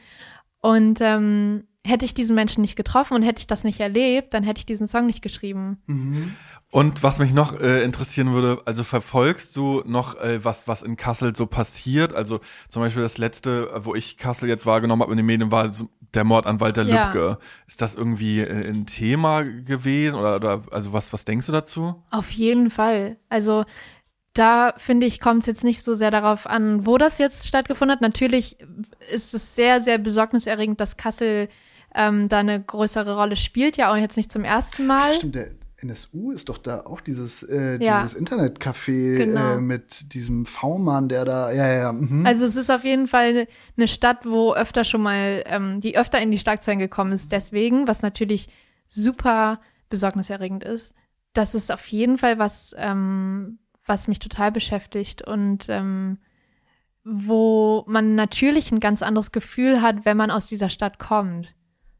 Und ähm, hätte ich diesen Menschen nicht getroffen und hätte ich das nicht erlebt, dann hätte ich diesen Song nicht geschrieben. Mhm. Und was mich noch äh, interessieren würde, also verfolgst du noch, äh, was, was in Kassel so passiert? Also zum Beispiel das letzte, wo ich Kassel jetzt wahrgenommen habe in den Medien, war so der Mord an Walter ja. Lübcke. Ist das irgendwie äh, ein Thema gewesen? Oder, oder also was, was denkst du dazu? Auf jeden Fall. Also da finde ich, kommt es jetzt nicht so sehr darauf an, wo das jetzt stattgefunden hat. Natürlich ist es sehr, sehr besorgniserregend, dass Kassel ähm, da eine größere Rolle spielt, ja auch jetzt nicht zum ersten Mal. Stimmt, der NSU ist doch da auch dieses, äh, ja. dieses Internetcafé genau. äh, mit diesem V-Mann, der da, ja, ja. Mhm. Also es ist auf jeden Fall eine Stadt, wo öfter schon mal, ähm, die öfter in die Schlagzeilen gekommen ist, deswegen, was natürlich super besorgniserregend ist. Das ist auf jeden Fall was, ähm, was mich total beschäftigt und ähm, wo man natürlich ein ganz anderes Gefühl hat, wenn man aus dieser Stadt kommt.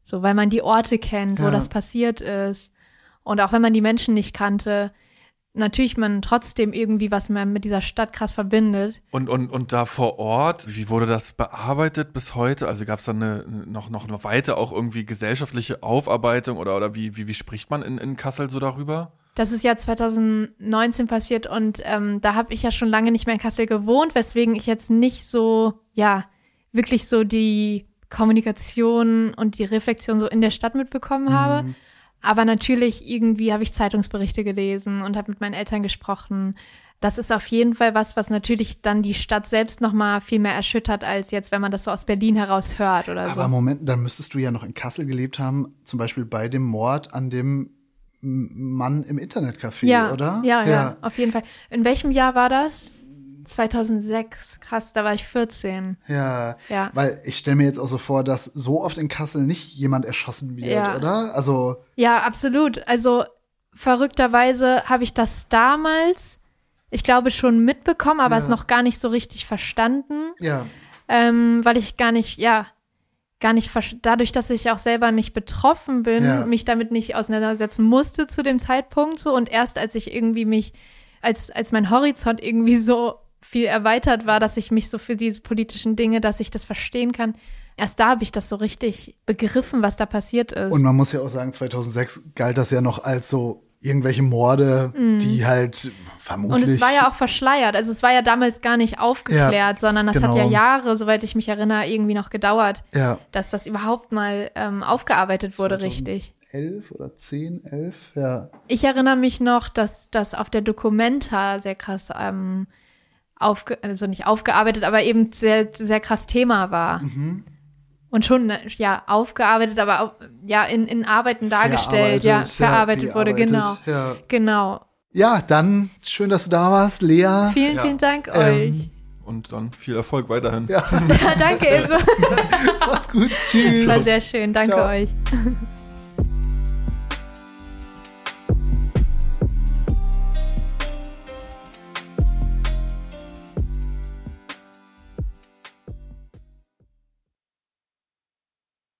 So, weil man die Orte kennt, ja. wo das passiert ist. Und auch wenn man die Menschen nicht kannte, natürlich man trotzdem irgendwie was man mit dieser Stadt krass verbindet. Und, und, und da vor Ort, wie wurde das bearbeitet bis heute? Also gab es da eine, noch, noch eine weite auch irgendwie gesellschaftliche Aufarbeitung oder, oder wie, wie, wie spricht man in, in Kassel so darüber? Das ist ja 2019 passiert und ähm, da habe ich ja schon lange nicht mehr in Kassel gewohnt, weswegen ich jetzt nicht so, ja, wirklich so die Kommunikation und die Reflexion so in der Stadt mitbekommen mhm. habe. Aber natürlich irgendwie habe ich Zeitungsberichte gelesen und habe mit meinen Eltern gesprochen. Das ist auf jeden Fall was, was natürlich dann die Stadt selbst noch mal viel mehr erschüttert als jetzt, wenn man das so aus Berlin heraus hört oder Aber so. Aber Moment, dann müsstest du ja noch in Kassel gelebt haben, zum Beispiel bei dem Mord an dem Mann im Internetcafé, ja, oder? Ja, ja, ja, auf jeden Fall. In welchem Jahr war das? 2006, krass, da war ich 14. Ja, ja. weil ich stelle mir jetzt auch so vor, dass so oft in Kassel nicht jemand erschossen wird, ja. oder? Also Ja, absolut. Also verrückterweise habe ich das damals, ich glaube, schon mitbekommen, aber ja. es noch gar nicht so richtig verstanden. Ja. Ähm, weil ich gar nicht, ja, gar nicht, dadurch, dass ich auch selber nicht betroffen bin, ja. mich damit nicht auseinandersetzen musste zu dem Zeitpunkt so und erst als ich irgendwie mich als, als mein Horizont irgendwie so viel erweitert war, dass ich mich so für diese politischen Dinge, dass ich das verstehen kann. Erst da habe ich das so richtig begriffen, was da passiert ist. Und man muss ja auch sagen, 2006 galt das ja noch als so irgendwelche Morde, mm. die halt vermutlich. Und es war ja auch verschleiert. Also es war ja damals gar nicht aufgeklärt, ja, sondern das genau. hat ja genau. Jahre, soweit ich mich erinnere, irgendwie noch gedauert, ja. dass das überhaupt mal ähm, aufgearbeitet wurde, 2000. richtig. 11 oder 10, 11, ja. Ich erinnere mich noch, dass das auf der Documenta sehr krass ähm, aufge also nicht aufgearbeitet, aber eben sehr, sehr krass Thema war. Mhm. Und schon, ja, aufgearbeitet, aber auch, ja, in, in Arbeiten dargestellt, ja, verarbeitet ja, wurde, genau. Ja. Genau. Ja, dann schön, dass du da warst, Lea. Vielen, ja. vielen Dank ähm, euch. Und dann viel Erfolg weiterhin. Ja, ja danke. Mach's gut. Tschüss. War sehr schön. Danke Ciao. euch.